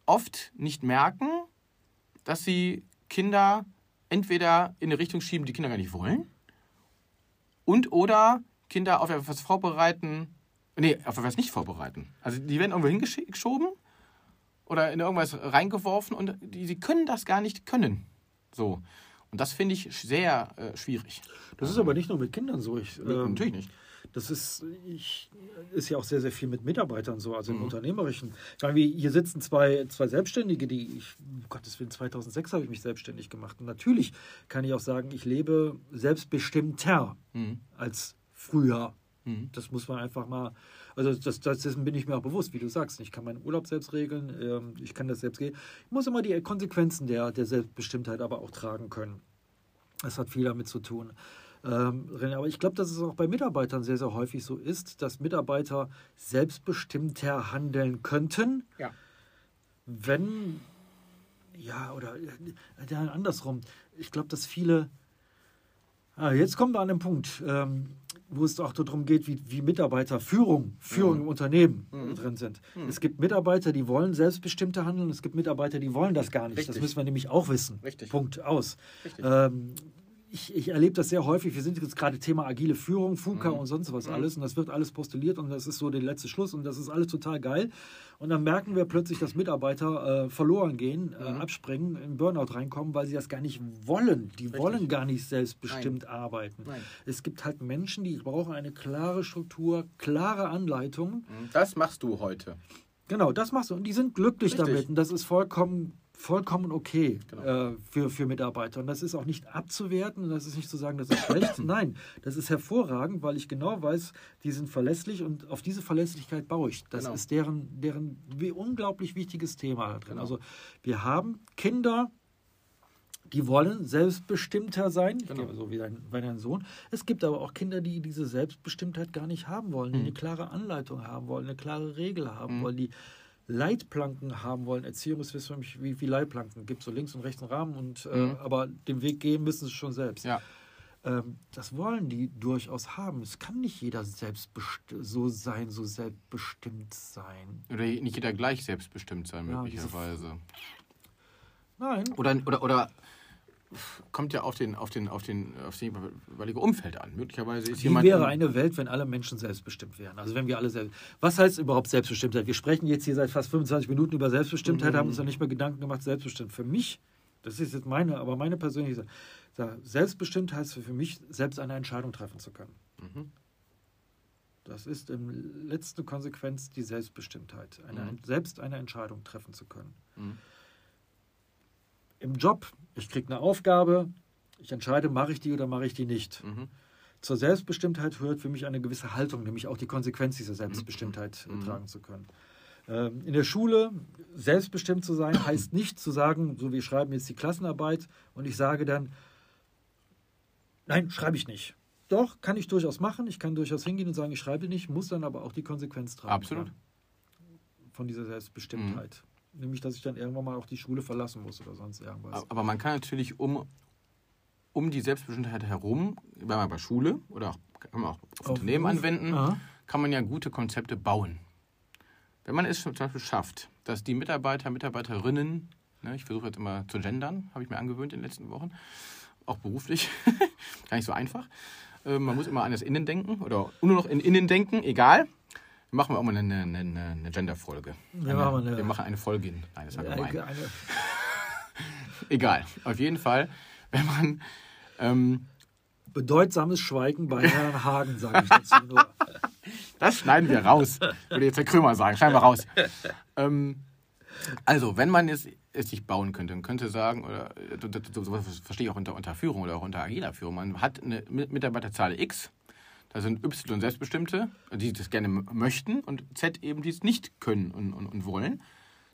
Speaker 1: oft nicht merken, dass sie Kinder entweder in eine Richtung schieben, die Kinder gar nicht wollen, und oder Kinder auf etwas vorbereiten, nee, auf etwas nicht vorbereiten. Also die werden irgendwo hingeschoben oder in irgendwas reingeworfen und die, die können das gar nicht können. So. Und das finde ich sehr äh, schwierig.
Speaker 2: Das ist aber nicht nur mit Kindern so. Ich, ähm, Natürlich nicht. Das ist, ich, ist ja auch sehr, sehr viel mit Mitarbeitern so, also im mhm. Unternehmerischen. Ich meine, hier sitzen zwei, zwei Selbstständige, die ich, um Gottes Willen, 2006 habe ich mich selbstständig gemacht. Und natürlich kann ich auch sagen, ich lebe selbstbestimmter mhm. als früher. Mhm. Das muss man einfach mal, also das, das, dessen bin ich mir auch bewusst, wie du sagst. Ich kann meinen Urlaub selbst regeln, ähm, ich kann das selbst gehen. Ich muss immer die Konsequenzen der, der Selbstbestimmtheit aber auch tragen können. Das hat viel damit zu tun. Ähm, aber ich glaube, dass es auch bei Mitarbeitern sehr, sehr häufig so ist, dass Mitarbeiter selbstbestimmter handeln könnten, ja. wenn, ja, oder ja, andersrum. Ich glaube, dass viele, ah, jetzt kommen wir an den Punkt, ähm, wo es auch darum geht, wie, wie Mitarbeiter Führung, Führung mhm. im Unternehmen mhm. drin sind. Mhm. Es gibt Mitarbeiter, die wollen selbstbestimmter handeln, es gibt Mitarbeiter, die wollen das gar nicht. Richtig. Das müssen wir nämlich auch wissen. Richtig. Punkt aus. Ähm, ich, ich erlebe das sehr häufig. Wir sind jetzt gerade Thema agile Führung, FUKA mhm. und sonst was mhm. alles. Und das wird alles postuliert und das ist so der letzte Schluss und das ist alles total geil. Und dann merken wir plötzlich, dass Mitarbeiter äh, verloren gehen, äh, mhm. abspringen, in Burnout reinkommen, weil sie das gar nicht wollen. Die Richtig. wollen gar nicht selbstbestimmt Nein. arbeiten. Nein. Es gibt halt Menschen, die brauchen eine klare Struktur, klare Anleitungen.
Speaker 1: Mhm. Das machst du heute.
Speaker 2: Genau, das machst du. Und die sind glücklich Richtig. damit. Und das ist vollkommen vollkommen okay genau. äh, für, für Mitarbeiter. Und das ist auch nicht abzuwerten und das ist nicht zu sagen, das ist schlecht. Nein, das ist hervorragend, weil ich genau weiß, die sind verlässlich und auf diese Verlässlichkeit baue ich. Das genau. ist deren, deren unglaublich wichtiges Thema da drin. Genau. Also wir haben Kinder, die wollen selbstbestimmter sein,
Speaker 1: Genau.
Speaker 2: so wie dein, wie dein Sohn. Es gibt aber auch Kinder, die diese Selbstbestimmtheit gar nicht haben wollen, die eine klare Anleitung haben wollen, eine klare Regel haben wollen, die Leitplanken haben wollen. Erziehung ist wissen wir, wie viele Leitplanken gibt so links und rechts einen Rahmen und äh,
Speaker 1: Mhm.
Speaker 2: aber den Weg gehen müssen sie schon selbst.
Speaker 1: Ja.
Speaker 2: Ähm, das wollen die durchaus haben. Es kann nicht jeder selbstbest so sein, so selbstbestimmt sein.
Speaker 1: Oder nicht jeder gleich selbstbestimmt sein,
Speaker 2: Ja,
Speaker 1: möglicherweise.
Speaker 2: Nein.
Speaker 1: Oder, oder, oder kommt ja auf den, auf den, auf den, auf das jeweilige Umfeld an. Möglicherweise ist
Speaker 2: Wie
Speaker 1: jemand.
Speaker 2: wäre eine Welt, wenn alle Menschen selbstbestimmt wären? Also wenn wir alle selbst. Was heißt überhaupt Selbstbestimmtheit? Wir sprechen jetzt hier seit fast 25 Minuten über Selbstbestimmtheit, haben uns noch nicht mal Gedanken gemacht, selbstbestimmt. Für mich, das ist jetzt meine, aber meine persönliche Sache, selbstbestimmt heißt für mich, selbst eine Entscheidung treffen zu können.
Speaker 1: Mhm.
Speaker 2: Das ist in letzter Konsequenz die Selbstbestimmtheit, eine,
Speaker 1: Mhm.
Speaker 2: selbst eine Entscheidung treffen zu können.
Speaker 1: Mhm.
Speaker 2: Im Job, ich kriege eine Aufgabe, ich entscheide, mache ich die oder mache ich die nicht.
Speaker 1: Mhm.
Speaker 2: Zur Selbstbestimmtheit gehört für mich eine gewisse Haltung, nämlich auch die Konsequenz dieser Selbstbestimmtheit äh,
Speaker 1: Mhm.
Speaker 2: tragen zu können. Ähm, In der Schule selbstbestimmt zu sein, heißt nicht zu sagen, so wir schreiben jetzt die Klassenarbeit und ich sage dann, nein, schreibe ich nicht. Doch, kann ich durchaus machen. Ich kann durchaus hingehen und sagen, ich schreibe nicht, muss dann aber auch die Konsequenz tragen.
Speaker 1: Absolut.
Speaker 2: Von dieser Selbstbestimmtheit. Nämlich, dass ich dann irgendwann mal auch die Schule verlassen muss oder sonst irgendwas.
Speaker 1: Aber man kann natürlich um, um die Selbstbestimmtheit herum, wenn man bei Schule oder auch, kann man auch auf
Speaker 2: Auf
Speaker 1: Unternehmen
Speaker 2: Beruf?
Speaker 1: anwenden,
Speaker 2: Aha.
Speaker 1: kann man ja gute Konzepte bauen. Wenn man es zum Beispiel schafft, dass die Mitarbeiter, Mitarbeiterinnen, ne, ich versuche jetzt immer zu gendern, habe ich mir angewöhnt in den letzten Wochen, auch beruflich, gar nicht so einfach. Äh, man muss immer an das Innen denken oder nur noch in Innen denken, egal. Machen wir auch mal eine, eine, eine, Gender-Folge.
Speaker 2: Wir eine-
Speaker 1: wir machen eine Folge in. Nein, das war gemein. Egal. Auf jeden Fall, wenn man ähm,
Speaker 2: Bedeutsames Schweigen bei Herrn Hagen, sage ich dazu nur.
Speaker 1: Das schneiden wir raus, würde jetzt der Krömer sagen. Schneiden wir raus. Ähm, also, wenn man es, es sich bauen könnte, man könnte sagen, oder äh, so- so- sowas verstehe ich auch unter, unter Führung oder auch unter agiler Führung, man hat eine Mi- Mitarbeiterzahl X, da sind Y Selbstbestimmte, die das gerne möchten und Z eben, die es nicht können und, und, und wollen.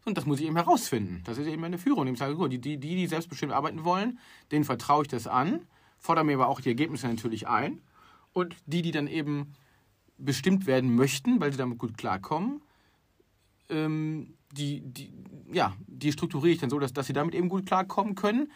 Speaker 1: Und das muss ich eben herausfinden. Das ist eben eine Führung. Ich sage, gut, die, die, die selbstbestimmt arbeiten wollen, denen vertraue ich das an, fordere mir aber auch die Ergebnisse natürlich ein. Und die, die dann eben bestimmt werden möchten, weil sie damit gut klarkommen, ähm, die, die, ja, die strukturiere ich dann so, dass, dass sie damit eben gut klarkommen können.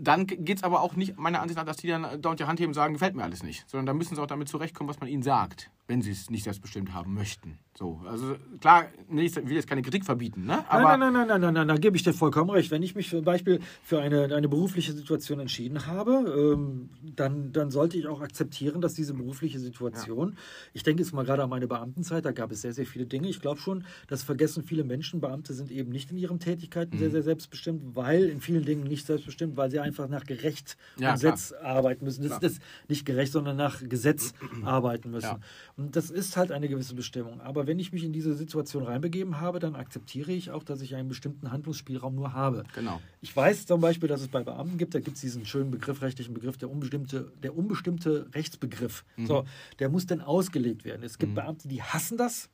Speaker 1: Dann geht es aber auch nicht, meiner Ansicht nach, dass die dann dauernd die Hand heben und sagen, gefällt mir alles nicht. Sondern da müssen sie auch damit zurechtkommen, was man ihnen sagt, wenn sie es nicht selbstbestimmt haben möchten. So, also klar, ich will jetzt keine Kritik verbieten, ne? Aber
Speaker 2: nein, nein, nein, nein, nein, nein, da gebe ich dir vollkommen recht. Wenn ich mich zum Beispiel für eine, eine berufliche Situation entschieden habe, ähm, dann, dann sollte ich auch akzeptieren, dass diese berufliche Situation, ich denke jetzt mal gerade an meine Beamtenzeit, da gab es sehr, sehr viele Dinge. Ich glaube schon, das vergessen viele Menschen. Beamte sind eben nicht in ihren Tätigkeiten
Speaker 1: Mhm.
Speaker 2: sehr, sehr selbstbestimmt, weil in vielen Dingen nicht selbstbestimmt, weil sie einfach nach Gerecht
Speaker 1: Ja,
Speaker 2: und Gesetz arbeiten müssen. Das, das nicht gerecht, sondern nach Gesetz arbeiten müssen.
Speaker 1: Ja.
Speaker 2: Und das ist halt eine gewisse Bestimmung. Aber wenn ich mich in diese Situation reinbegeben habe, dann akzeptiere ich auch, dass ich einen bestimmten Handlungsspielraum nur habe.
Speaker 1: Genau.
Speaker 2: Ich weiß zum Beispiel, dass es bei Beamten gibt, da gibt es diesen schönen Begriff, rechtlichen Begriff, der unbestimmte, der unbestimmte Rechtsbegriff. So, der muss dann ausgelegt werden. Es gibt Beamte, die hassen das.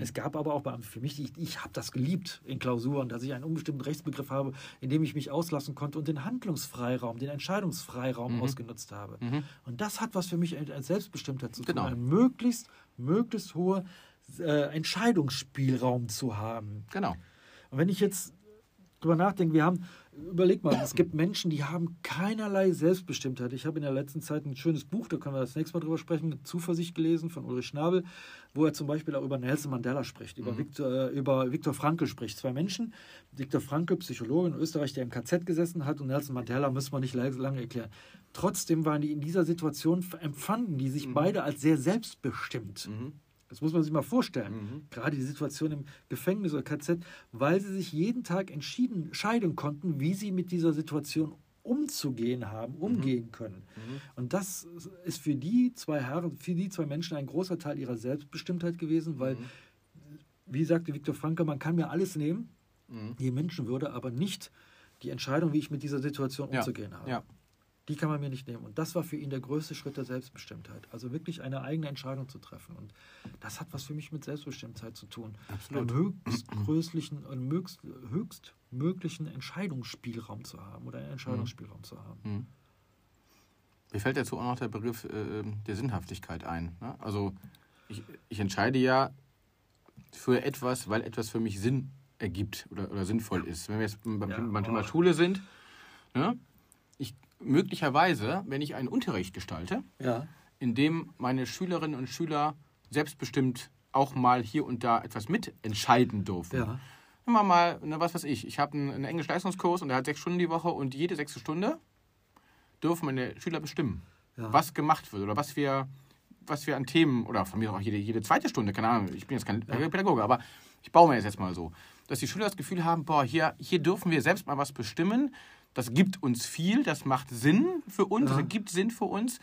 Speaker 2: Es gab aber auch Beamte für mich, die, ich habe das geliebt in Klausuren, dass ich einen unbestimmten Rechtsbegriff habe, in dem ich mich auslassen konnte und den Handlungsfreiraum, den Entscheidungsfreiraum ausgenutzt habe. Und das hat was für mich als Selbstbestimmtheit zu tun,
Speaker 1: Genau.
Speaker 2: einen möglichst, möglichst hohe äh, Entscheidungsspielraum zu haben.
Speaker 1: Genau.
Speaker 2: Und wenn ich jetzt drüber nachdenke, wir haben, überleg mal, es gibt Menschen, die haben keinerlei Selbstbestimmtheit. Ich habe in der letzten Zeit ein schönes Buch, da können wir das nächste Mal drüber sprechen, Zuversicht gelesen von Ulrich Schnabel, wo er zum Beispiel auch über Nelson Mandela spricht, über, Viktor, äh, über Viktor Frankl spricht. Zwei Menschen, Viktor Frankl, Psychologe in Österreich, der im KZ gesessen hat und Nelson Mandela, müssen wir nicht lange erklären. Trotzdem waren die in dieser Situation, empfanden die sich beide als sehr selbstbestimmt. Das muss man sich mal vorstellen. Gerade die Situation im Gefängnis oder KZ, weil sie sich jeden Tag entschieden, entscheiden konnten, wie sie mit dieser Situation umzugehen haben, umgehen können. Und das ist für die zwei Herren, für die zwei Menschen ein großer Teil ihrer Selbstbestimmtheit gewesen, weil, wie sagte Viktor Frankl, man kann mir alles nehmen, die Menschenwürde, aber nicht die Entscheidung, wie ich mit dieser Situation
Speaker 1: Ja.
Speaker 2: umzugehen habe.
Speaker 1: Ja.
Speaker 2: Die kann man mir nicht nehmen. Und das war für ihn der größte Schritt der Selbstbestimmtheit. Also wirklich eine eigene Entscheidung zu treffen. Und das hat was für mich mit Selbstbestimmtheit zu tun.
Speaker 1: Absolut.
Speaker 2: Einen höchstgrößlichen, einen höchst, höchstmöglichen Entscheidungsspielraum zu haben oder einen Entscheidungsspielraum zu haben.
Speaker 1: Mhm. Mir fällt dazu auch noch der Begriff äh, der Sinnhaftigkeit ein. Ne? Also ich, ich entscheide ja für etwas, weil etwas für mich Sinn ergibt oder, oder sinnvoll ist. Wenn wir jetzt beim,
Speaker 2: Ja.
Speaker 1: beim Thema Schule sind, ne? ich möglicherweise, wenn ich einen Unterricht gestalte,
Speaker 2: Ja.
Speaker 1: in dem meine Schülerinnen und Schüler selbstbestimmt auch mal hier und da etwas mitentscheiden dürfen.
Speaker 2: Ja.
Speaker 1: Wir mal, ne, was weiß ich, ich habe einen, einen Englisch-Leistungskurs und der hat sechs Stunden die Woche und jede sechste Stunde dürfen meine Schüler bestimmen,
Speaker 2: Ja.
Speaker 1: was gemacht wird oder was wir, was wir an Themen, oder von mir auch jede, jede zweite Stunde, keine Ahnung, ich bin jetzt kein Pädagoge, aber ich baue mir das jetzt mal so, dass die Schüler das Gefühl haben, boah, hier, hier dürfen wir selbst mal was bestimmen, das gibt uns viel, das macht Sinn für uns,
Speaker 2: Ja.
Speaker 1: das gibt Sinn für uns,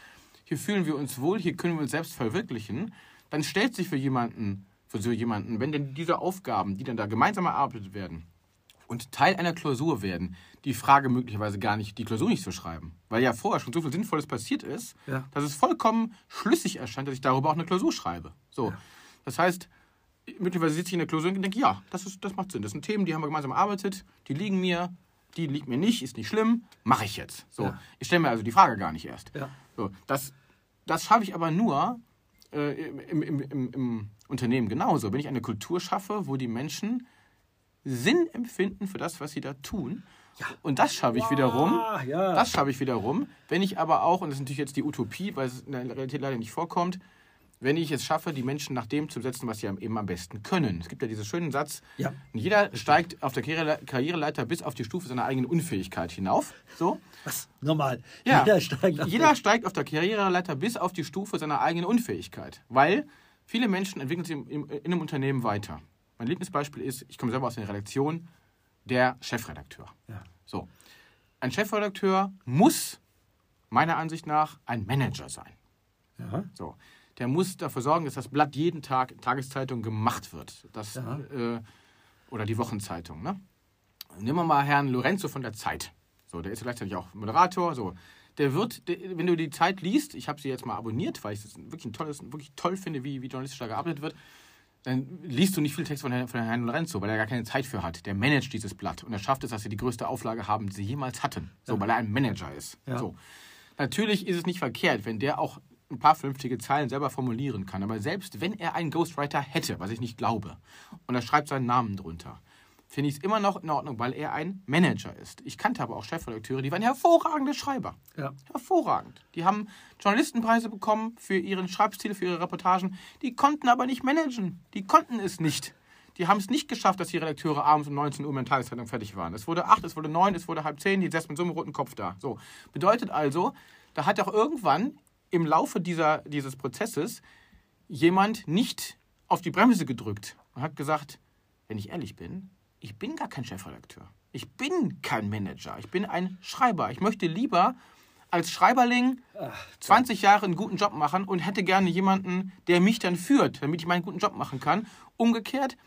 Speaker 1: hier fühlen wir uns wohl, hier können wir uns selbst verwirklichen, dann stellt sich für jemanden, für so jemanden, wenn denn diese Aufgaben, die dann da gemeinsam erarbeitet werden, und Teil einer Klausur werden, die Frage möglicherweise gar nicht, die Klausur nicht zu schreiben. Weil ja vorher schon so viel Sinnvolles passiert ist,
Speaker 2: Ja.
Speaker 1: dass es vollkommen schlüssig erscheint, dass ich darüber auch eine Klausur schreibe. So. Das heißt, möglicherweise sitze ich in der Klausur und denke, ja, das, ist, das macht Sinn. Das sind Themen, die haben wir gemeinsam erarbeitet, die liegen mir, die liegt mir nicht, ist nicht schlimm, mache ich jetzt. So.
Speaker 2: Ja.
Speaker 1: Ich stelle mir also die Frage gar nicht erst.
Speaker 2: Ja.
Speaker 1: So, das, das schaffe ich aber nur äh, im, im, im, im Unternehmen genauso. Wenn ich eine Kultur schaffe, wo die Menschen Sinn empfinden für das, was sie da tun. Und das schaffe ich wiederum.
Speaker 2: Ah, ja.
Speaker 1: Das schaffe ich wiederum. Wenn ich aber auch, und das ist natürlich jetzt die Utopie, weil es in der Realität leider nicht vorkommt, wenn ich es schaffe, die Menschen nach dem zu setzen, was sie eben am besten können. Es gibt ja diesen schönen Satz,
Speaker 2: Ja.
Speaker 1: jeder steigt auf der Karriere- Karriereleiter bis auf die Stufe seiner eigenen Unfähigkeit hinauf. So.
Speaker 2: Was? Normal.
Speaker 1: Ja,
Speaker 2: Jeder steigt auf
Speaker 1: jeder steigt auf der Karriereleiter bis auf die Stufe seiner eigenen Unfähigkeit, weil viele Menschen entwickeln sich in einem Unternehmen weiter. Mein Lieblingsbeispiel ist, ich komme selber aus der Redaktion, der Chefredakteur.
Speaker 2: Ja.
Speaker 1: So, ein Chefredakteur muss meiner Ansicht nach ein Manager sein.
Speaker 2: Ja.
Speaker 1: So, der muss dafür sorgen, dass das Blatt jeden Tag in Tageszeitung gemacht wird. Das,
Speaker 2: Ja.
Speaker 1: äh, oder die Wochenzeitung. Ne? Nehmen wir mal Herrn Lorenzo von der Zeit. So, der ist ja gleichzeitig auch Moderator. So, der wird, der, wenn du die Zeit liest, ich habe sie jetzt mal abonniert, weil ich das wirklich ein tolles, wirklich toll finde, wie, wie journalistisch da gearbeitet wird. Dann liest du nicht viel Text von, Herrn- von Herrn Lorenzo, weil er gar keine Zeit für hat. Der managt dieses Blatt und er schafft es, dass sie die größte Auflage haben, die sie jemals hatten. So, weil er ein Manager ist.
Speaker 2: Ja.
Speaker 1: So. Natürlich ist es nicht verkehrt, wenn der auch ein paar vernünftige Zeilen selber formulieren kann. Aber selbst wenn er einen Ghostwriter hätte, was ich nicht glaube, und er schreibt seinen Namen drunter, finde ich es immer noch in Ordnung, weil er ein Manager ist. Ich kannte aber auch Chefredakteure, die waren hervorragende Schreiber.
Speaker 2: Ja.
Speaker 1: Hervorragend. Die haben Journalistenpreise bekommen für ihren Schreibstil, für ihre Reportagen. Die konnten aber nicht managen. Die konnten es nicht. Die haben es nicht geschafft, dass die Redakteure abends um 19 Uhr mit der Tageszeitung fertig waren. Es wurde acht, es wurde neun, es wurde halb zehn, die saß mit so einem roten Kopf da. So. Bedeutet also, da hat auch irgendwann im Laufe dieser, dieses Prozesses jemand nicht auf die Bremse gedrückt und hat gesagt, wenn ich ehrlich bin, ich bin gar kein Chefredakteur. Ich bin kein Manager. Ich bin ein Schreiber. Ich möchte lieber als Schreiberling 20 Jahre einen guten Job machen und hätte gerne jemanden, der mich dann führt, damit ich meinen guten Job machen kann. Umgekehrt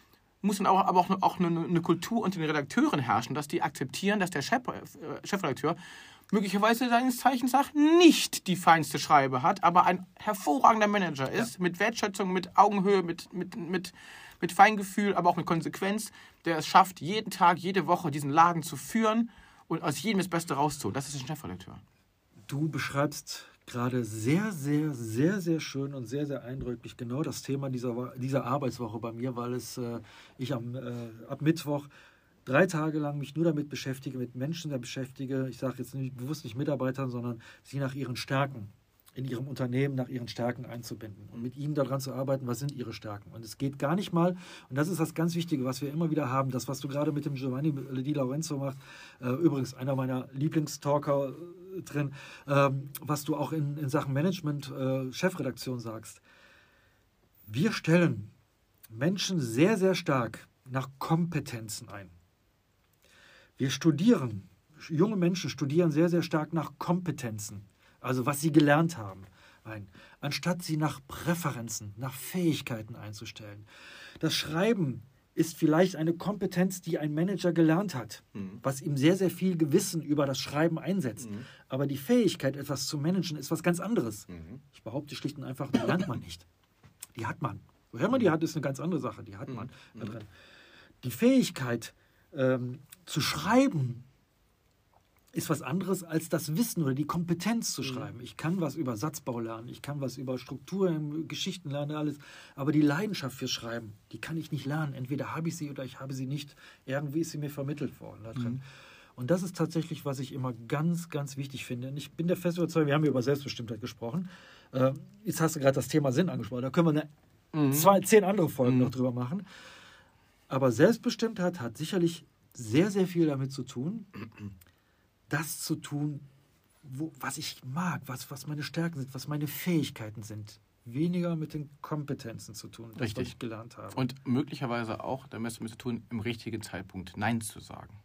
Speaker 1: muss dann aber auch, auch eine, eine Kultur unter den Redakteuren herrschen, dass die akzeptieren, dass der Chef, äh, Chefredakteur möglicherweise seines Zeichens nach nicht die feinste Schreibe hat, aber ein hervorragender Manager ist, mit Wertschätzung, mit Augenhöhe, mit, mit, mit, mit Feingefühl, aber auch mit Konsequenz, der es schafft, jeden Tag, jede Woche diesen Laden zu führen und aus jedem das Beste rauszuholen. Das ist ein Chefredakteur.
Speaker 2: Du beschreibst gerade sehr, sehr, sehr, sehr schön und sehr, sehr eindrücklich genau das Thema dieser, dieser Arbeitswoche bei mir, weil es äh, ich am, äh, ab Mittwoch drei Tage lang mich nur damit beschäftige, mit Menschen da beschäftige. Ich sage jetzt nicht, bewusst nicht Mitarbeitern, sondern sie nach ihren Stärken in ihrem Unternehmen nach ihren Stärken einzubinden und mit ihnen daran zu arbeiten, was sind ihre Stärken. Und es geht gar nicht mal, und das ist das ganz Wichtige, was wir immer wieder haben, das, was du gerade mit dem Giovanni Di Lorenzo machst, äh, übrigens einer meiner Lieblingstalker äh, drin, ähm, was du auch in, in Sachen Management, äh, Chefredaktion sagst. Wir stellen Menschen sehr, sehr stark nach Kompetenzen ein. Wir studieren, junge Menschen studieren sehr, sehr stark nach Kompetenzen, also was sie gelernt haben, ein, anstatt sie nach Präferenzen, nach Fähigkeiten einzustellen. Das Schreiben ist vielleicht eine Kompetenz, die ein Manager gelernt hat,
Speaker 1: Mhm.
Speaker 2: was ihm sehr, sehr viel Gewissen über das Schreiben einsetzt.
Speaker 1: Mhm.
Speaker 2: Aber die Fähigkeit, etwas zu managen, ist was ganz anderes.
Speaker 1: Mhm.
Speaker 2: Ich behaupte schlicht und einfach, die lernt man nicht. Die hat man. Woher man die hat, ist eine ganz andere Sache. Die hat man da drin. Die Fähigkeit ähm, zu schreiben ist was anderes als das Wissen oder die Kompetenz zu schreiben. Ich kann was über Satzbau lernen, ich kann was über Strukturen, Geschichten lernen, alles. Aber die Leidenschaft fürs Schreiben, die kann ich nicht lernen. Entweder habe ich sie oder ich habe sie nicht. Irgendwie ist sie mir vermittelt worden da drin. Und das ist tatsächlich, was ich immer ganz, ganz wichtig finde. Und ich bin der festen Überzeugung, wir haben ja über Selbstbestimmtheit gesprochen. Äh, jetzt hast du gerade das Thema Sinn angesprochen. Da können wir eine, zwei, zehn andere Folgen noch drüber machen. Aber Selbstbestimmtheit hat sicherlich sehr, sehr viel damit zu tun, das zu tun, wo, was ich mag, was, was meine Stärken sind, was meine Fähigkeiten sind. Weniger mit den Kompetenzen zu tun, das,
Speaker 1: Richtig.
Speaker 2: was ich gelernt habe.
Speaker 1: Und möglicherweise auch damit zu tun, im richtigen Zeitpunkt Nein zu sagen.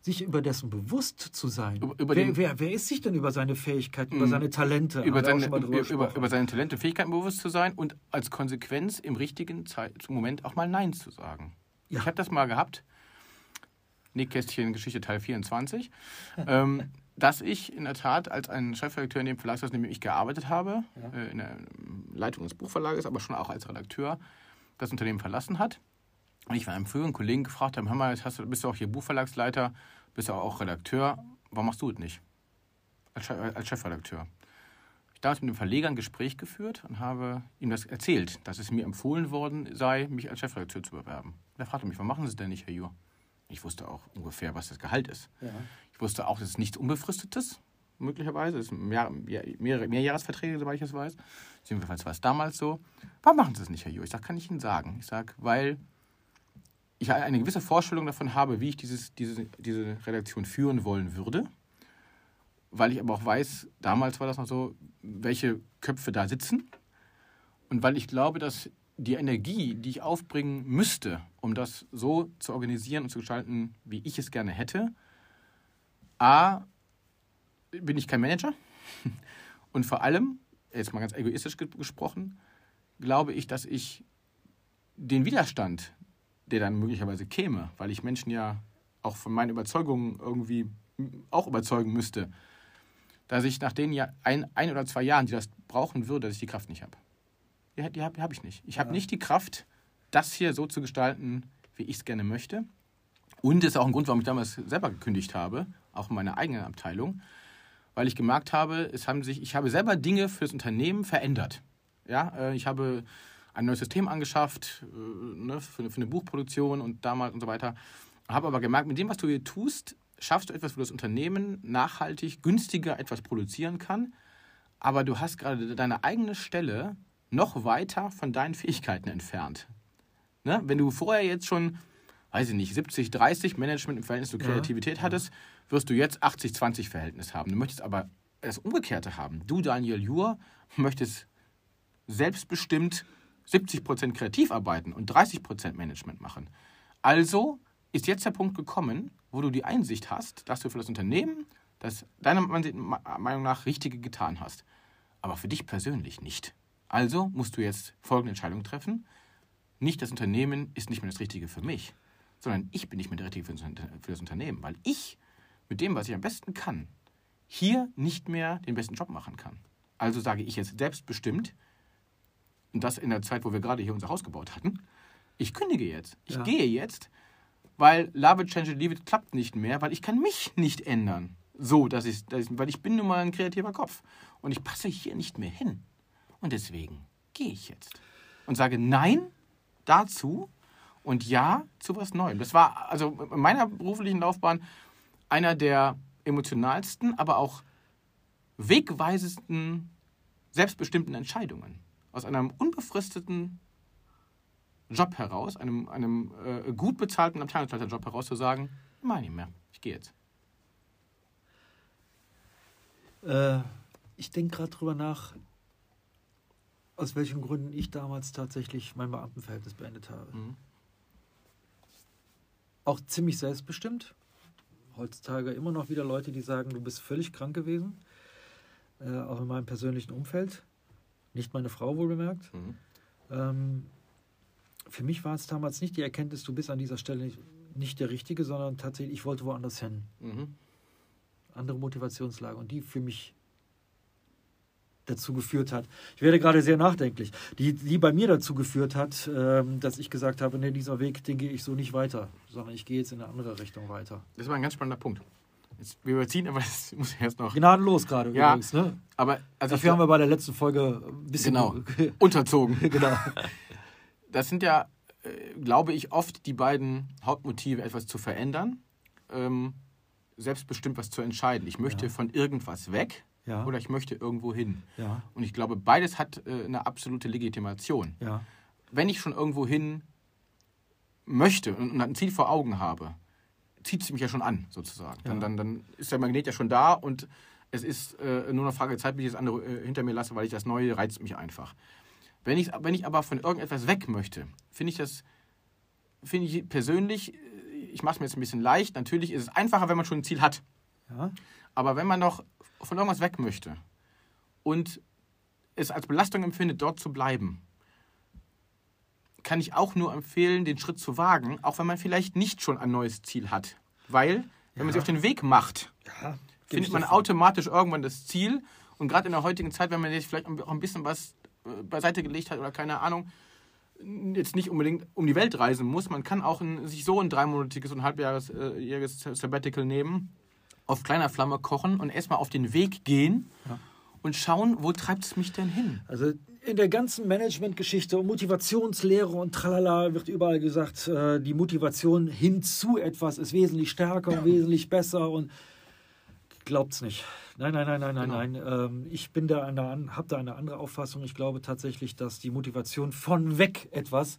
Speaker 2: Sich über dessen bewusst zu sein.
Speaker 1: Über- über
Speaker 2: wer, wer, wer ist sich denn über seine Fähigkeiten, über
Speaker 1: Mhm.
Speaker 2: seine Talente?
Speaker 1: Über seine, über, über, seine Talente Fähigkeiten bewusst zu sein und als Konsequenz im richtigen Zeit, Moment auch mal Nein zu sagen.
Speaker 2: Ja.
Speaker 1: Ich habe das mal gehabt, Nähkästchen Geschichte Teil 24, ähm, dass ich in der Tat als ein Chefredakteur in dem Verlagshaus, in dem ich gearbeitet habe, äh, in der Leitung des Buchverlages, aber schon auch als Redakteur, das Unternehmen verlassen hat. Und ich von einem früheren Kollegen gefragt habe, hör mal, jetzt hast du, bist du auch hier Buchverlagsleiter, bist du auch Redakteur, warum machst du es nicht? Als, als Chefredakteur. Ich habe damals mit dem Verleger ein Gespräch geführt und habe ihm das erzählt, dass es mir empfohlen worden sei, mich als Chefredakteur zu bewerben. Und er fragte mich, warum machen Sie es denn nicht, Herr Jur? Ich wusste auch ungefähr, was das Gehalt ist.
Speaker 2: Ja.
Speaker 1: Ich wusste auch, es ist nichts Unbefristetes, möglicherweise. Es sind mehr, mehr, mehrere, Mehrjahresverträge, soweit ich es weiß. Jedenfalls war es damals so. Warum machen Sie es nicht, Herr Jur? Ich sage, kann ich Ihnen sagen. Ich sage, weil ich eine gewisse Vorstellung davon habe, wie ich dieses, diese, diese Redaktion führen wollen würde. Weil ich aber auch weiß, damals war das noch so, welche Köpfe da sitzen. Und weil ich glaube, dass die Energie, die ich aufbringen müsste, um das so zu organisieren und zu gestalten, wie ich es gerne hätte, A, bin ich kein Manager. Und vor allem, jetzt mal ganz egoistisch ge- gesprochen, glaube ich, dass ich den Widerstand, der dann möglicherweise käme, weil ich Menschen ja auch von meinen Überzeugungen irgendwie auch überzeugen müsste, dass ich nach den Jahr, ein, ein oder zwei Jahren, die das brauchen würde, dass ich die Kraft nicht habe. Die, die habe hab ich nicht. Ich habe
Speaker 2: Ja.
Speaker 1: nicht die Kraft, das hier so zu gestalten, wie ich es gerne möchte. Und das ist auch ein Grund, warum ich damals selber gekündigt habe, auch in meiner eigenen Abteilung, weil ich gemerkt habe, es haben sich, ich habe selber Dinge fürs Unternehmen verändert. Ja, äh, ich habe ein neues System angeschafft äh, ne, für, eine- für eine Buchproduktion und damals und so weiter. Habe aber gemerkt, mit dem, was du hier tust, schaffst du etwas, wo das Unternehmen nachhaltig günstiger etwas produzieren kann. Aber du hast gerade deine eigene Stelle noch weiter von deinen Fähigkeiten entfernt. Ne? Wenn du vorher jetzt schon, weiß ich nicht, 70, 30 Management im Verhältnis zur
Speaker 2: Ja,
Speaker 1: Kreativität hattest, wirst du jetzt 80, 20 Verhältnis haben. Du möchtest aber das Umgekehrte haben. Du, Daniel Jur, möchtest selbstbestimmt 70% kreativ arbeiten und 30% Management machen. Also ist jetzt der Punkt gekommen, wo du die Einsicht hast, dass du für das Unternehmen das deiner Meinung nach Richtige getan hast. Aber für dich persönlich nicht. Also musst du jetzt folgende Entscheidung treffen. Nicht das Unternehmen ist nicht mehr das Richtige für mich, sondern ich bin nicht mehr der Richtige für das Unter- für das Unternehmen, weil ich mit dem, was ich am besten kann, hier nicht mehr den besten Job machen kann. Also sage ich jetzt selbstbestimmt, und das in der Zeit, wo wir gerade hier unser Haus gebaut hatten, ich kündige jetzt. Ich
Speaker 2: Ja.
Speaker 1: gehe jetzt, weil Love it, change it, leave it klappt nicht mehr, weil ich kann mich nicht ändern. So, dass ich, dass ich, weil ich bin nun mal ein kreativer Kopf. Und ich passe hier nicht mehr hin. Und deswegen gehe ich jetzt. Und sage Nein dazu und Ja zu was Neuem. Das war also in meiner beruflichen Laufbahn einer der emotionalsten, aber auch wegweisesten, selbstbestimmten Entscheidungen. Aus einem unbefristeten Job heraus, einem, einem äh, gut bezahlten Abteilungsleiterjob heraus zu sagen, mach nicht mehr, ich gehe jetzt.
Speaker 2: Äh, ich denke gerade drüber nach, aus welchen Gründen ich damals tatsächlich mein Beamtenverhältnis beendet habe.
Speaker 1: Mhm.
Speaker 2: Auch ziemlich selbstbestimmt. Heutzutage immer noch wieder Leute, die sagen, du bist völlig krank gewesen. Äh, auch in meinem persönlichen Umfeld. Nicht meine Frau wohl bemerkt.
Speaker 1: Mhm.
Speaker 2: Ähm, für mich war es damals nicht die Erkenntnis, du bist an dieser Stelle nicht, nicht der Richtige, sondern tatsächlich, ich wollte woanders hin.
Speaker 1: Mhm.
Speaker 2: Andere Motivationslage und die für mich dazu geführt hat. Ich werde gerade sehr nachdenklich. Die, die bei mir dazu geführt hat, ähm, dass ich gesagt habe, nee, dieser Weg, den gehe ich so nicht weiter, sondern ich gehe jetzt in eine andere Richtung weiter.
Speaker 1: Das war ein ganz spannender Punkt. Wir überziehen, aber das muss ich erst noch.
Speaker 2: Gnadenlos gerade
Speaker 1: Ja.
Speaker 2: übrigens. Ne?
Speaker 1: Aber also
Speaker 2: Dafür haben wir bei der letzten Folge ein bisschen...
Speaker 1: Genau. unterzogen.
Speaker 2: genau.
Speaker 1: Das sind ja, äh, glaube ich, oft die beiden Hauptmotive, etwas zu verändern, ähm, selbstbestimmt was zu entscheiden. Ich möchte
Speaker 2: Ja.
Speaker 1: von irgendwas weg
Speaker 2: Ja.
Speaker 1: oder ich möchte irgendwo hin.
Speaker 2: Ja,
Speaker 1: Und ich glaube, beides hat äh, eine absolute Legitimation. Wenn ich schon irgendwo hin möchte und und ein Ziel vor Augen habe, zieht es mich ja schon an, sozusagen. Dann,
Speaker 2: Ja.
Speaker 1: dann, dann ist der Magnet ja schon da und es ist äh, nur eine Frage der Zeit, bis ich das andere äh, hinter mir lasse, weil ich das Neue reizt mich einfach. Wenn ich, wenn ich aber von irgendetwas weg möchte, finde ich das, finde ich persönlich, äh, ich mache es mir jetzt ein bisschen leicht, natürlich ist es einfacher, wenn man schon ein Ziel hat.
Speaker 2: ja.
Speaker 1: Aber wenn man doch von irgendwas weg möchte und es als Belastung empfindet, dort zu bleiben, kann ich auch nur empfehlen, den Schritt zu wagen, auch wenn man vielleicht nicht schon ein neues Ziel hat. Weil, wenn man sich auf den Weg macht,
Speaker 2: ja.
Speaker 1: findet man automatisch irgendwann das Ziel. Und gerade in der heutigen Zeit, wenn man jetzt vielleicht auch ein bisschen was äh, beiseite gelegt hat oder keine Ahnung, jetzt nicht unbedingt um die Welt reisen muss, man kann auch ein, sich so ein dreimonatiges und halbjähriges Sabbatical nehmen, auf kleiner Flamme kochen und erstmal auf den Weg gehen
Speaker 2: Ja.
Speaker 1: Und schauen, wo treibt es mich denn hin?
Speaker 2: Also in der ganzen Managementgeschichte und Motivationslehre und tralala wird überall gesagt, äh, die Motivation hin zu etwas ist wesentlich stärker und wesentlich besser und glaubt's nicht. Nein, nein, nein, nein, nein,
Speaker 1: Genau.
Speaker 2: nein. Ähm, ich bin da eine, habe da eine andere Auffassung. Ich glaube tatsächlich, dass die Motivation von weg etwas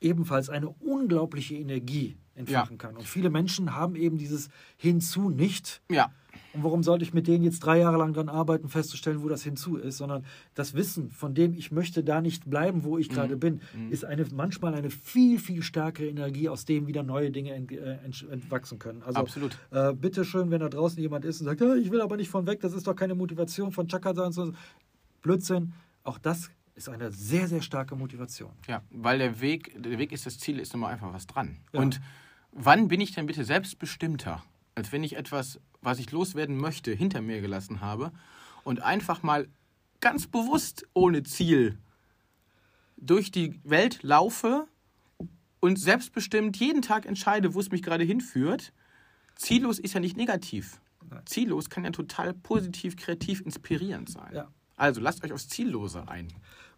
Speaker 2: ebenfalls eine unglaubliche Energie entfachen
Speaker 1: Ja.
Speaker 2: kann. Und viele Menschen haben eben dieses Hinzu nicht.
Speaker 1: Ja,
Speaker 2: Und warum sollte ich mit denen jetzt drei Jahre lang dran arbeiten, festzustellen, wo das hinzu ist, sondern das Wissen, von dem ich möchte da nicht bleiben, wo ich gerade bin, ist eine, manchmal eine viel, viel stärkere Energie, aus dem wieder neue Dinge ent, äh, ent, entwachsen können. Also
Speaker 1: Absolut.
Speaker 2: Äh, bitte schön, wenn da draußen jemand ist und sagt, ja, ich will aber nicht von weg, das ist doch keine Motivation von Chaka sein. So. Blödsinn, auch das ist eine sehr, sehr starke Motivation.
Speaker 1: Ja, weil der Weg, der Weg ist das Ziel, ist immer einfach was dran.
Speaker 2: Ja.
Speaker 1: Und wann bin ich denn bitte selbstbestimmter, als wenn ich etwas, was ich loswerden möchte, hinter mir gelassen habe und einfach mal ganz bewusst ohne Ziel durch die Welt laufe und selbstbestimmt jeden Tag entscheide, wo es mich gerade hinführt. Ziellos ist ja nicht negativ.
Speaker 2: Nein.
Speaker 1: Ziellos kann ja total positiv, kreativ, inspirierend sein.
Speaker 2: Ja.
Speaker 1: Also lasst euch aufs Ziellose ein.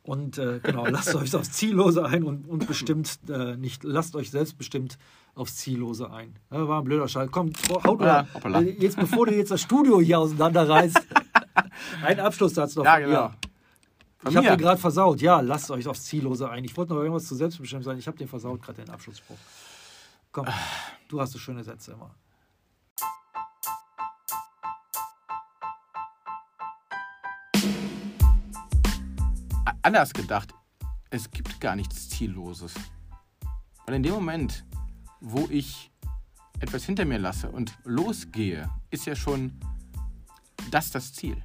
Speaker 2: Und äh, genau, lasst euch aufs Ziellose ein und, und bestimmt äh, nicht, lasst euch selbstbestimmt aufs Ziellose ein. Ja, war ein blöder Schall. Komm, haut
Speaker 1: Ja,
Speaker 2: mal.
Speaker 1: hoppala.
Speaker 2: Äh, Jetzt, bevor du jetzt das Studio hier auseinanderreißt, ein Abschlusssatz noch
Speaker 1: Ja, genau. Von
Speaker 2: Ich habe den gerade versaut. Ja, lasst euch aufs Ziellose ein. Ich wollte noch irgendwas zu selbstbestimmt sein. Ich habe den versaut, gerade den Abschlussspruch. Komm, du hast so schöne Sätze immer.
Speaker 1: Anders gedacht, es gibt gar nichts Zielloses. Weil in dem Moment, wo ich etwas hinter mir lasse und losgehe, ist ja schon das das Ziel.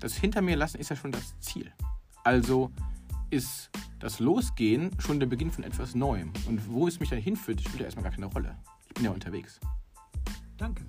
Speaker 1: Das hinter mir lassen ist ja schon das Ziel. Also ist das Losgehen schon der Beginn von etwas Neuem. Und wo es mich dann hinführt, spielt ja erstmal gar keine Rolle. Ich bin ja unterwegs.
Speaker 2: Danke.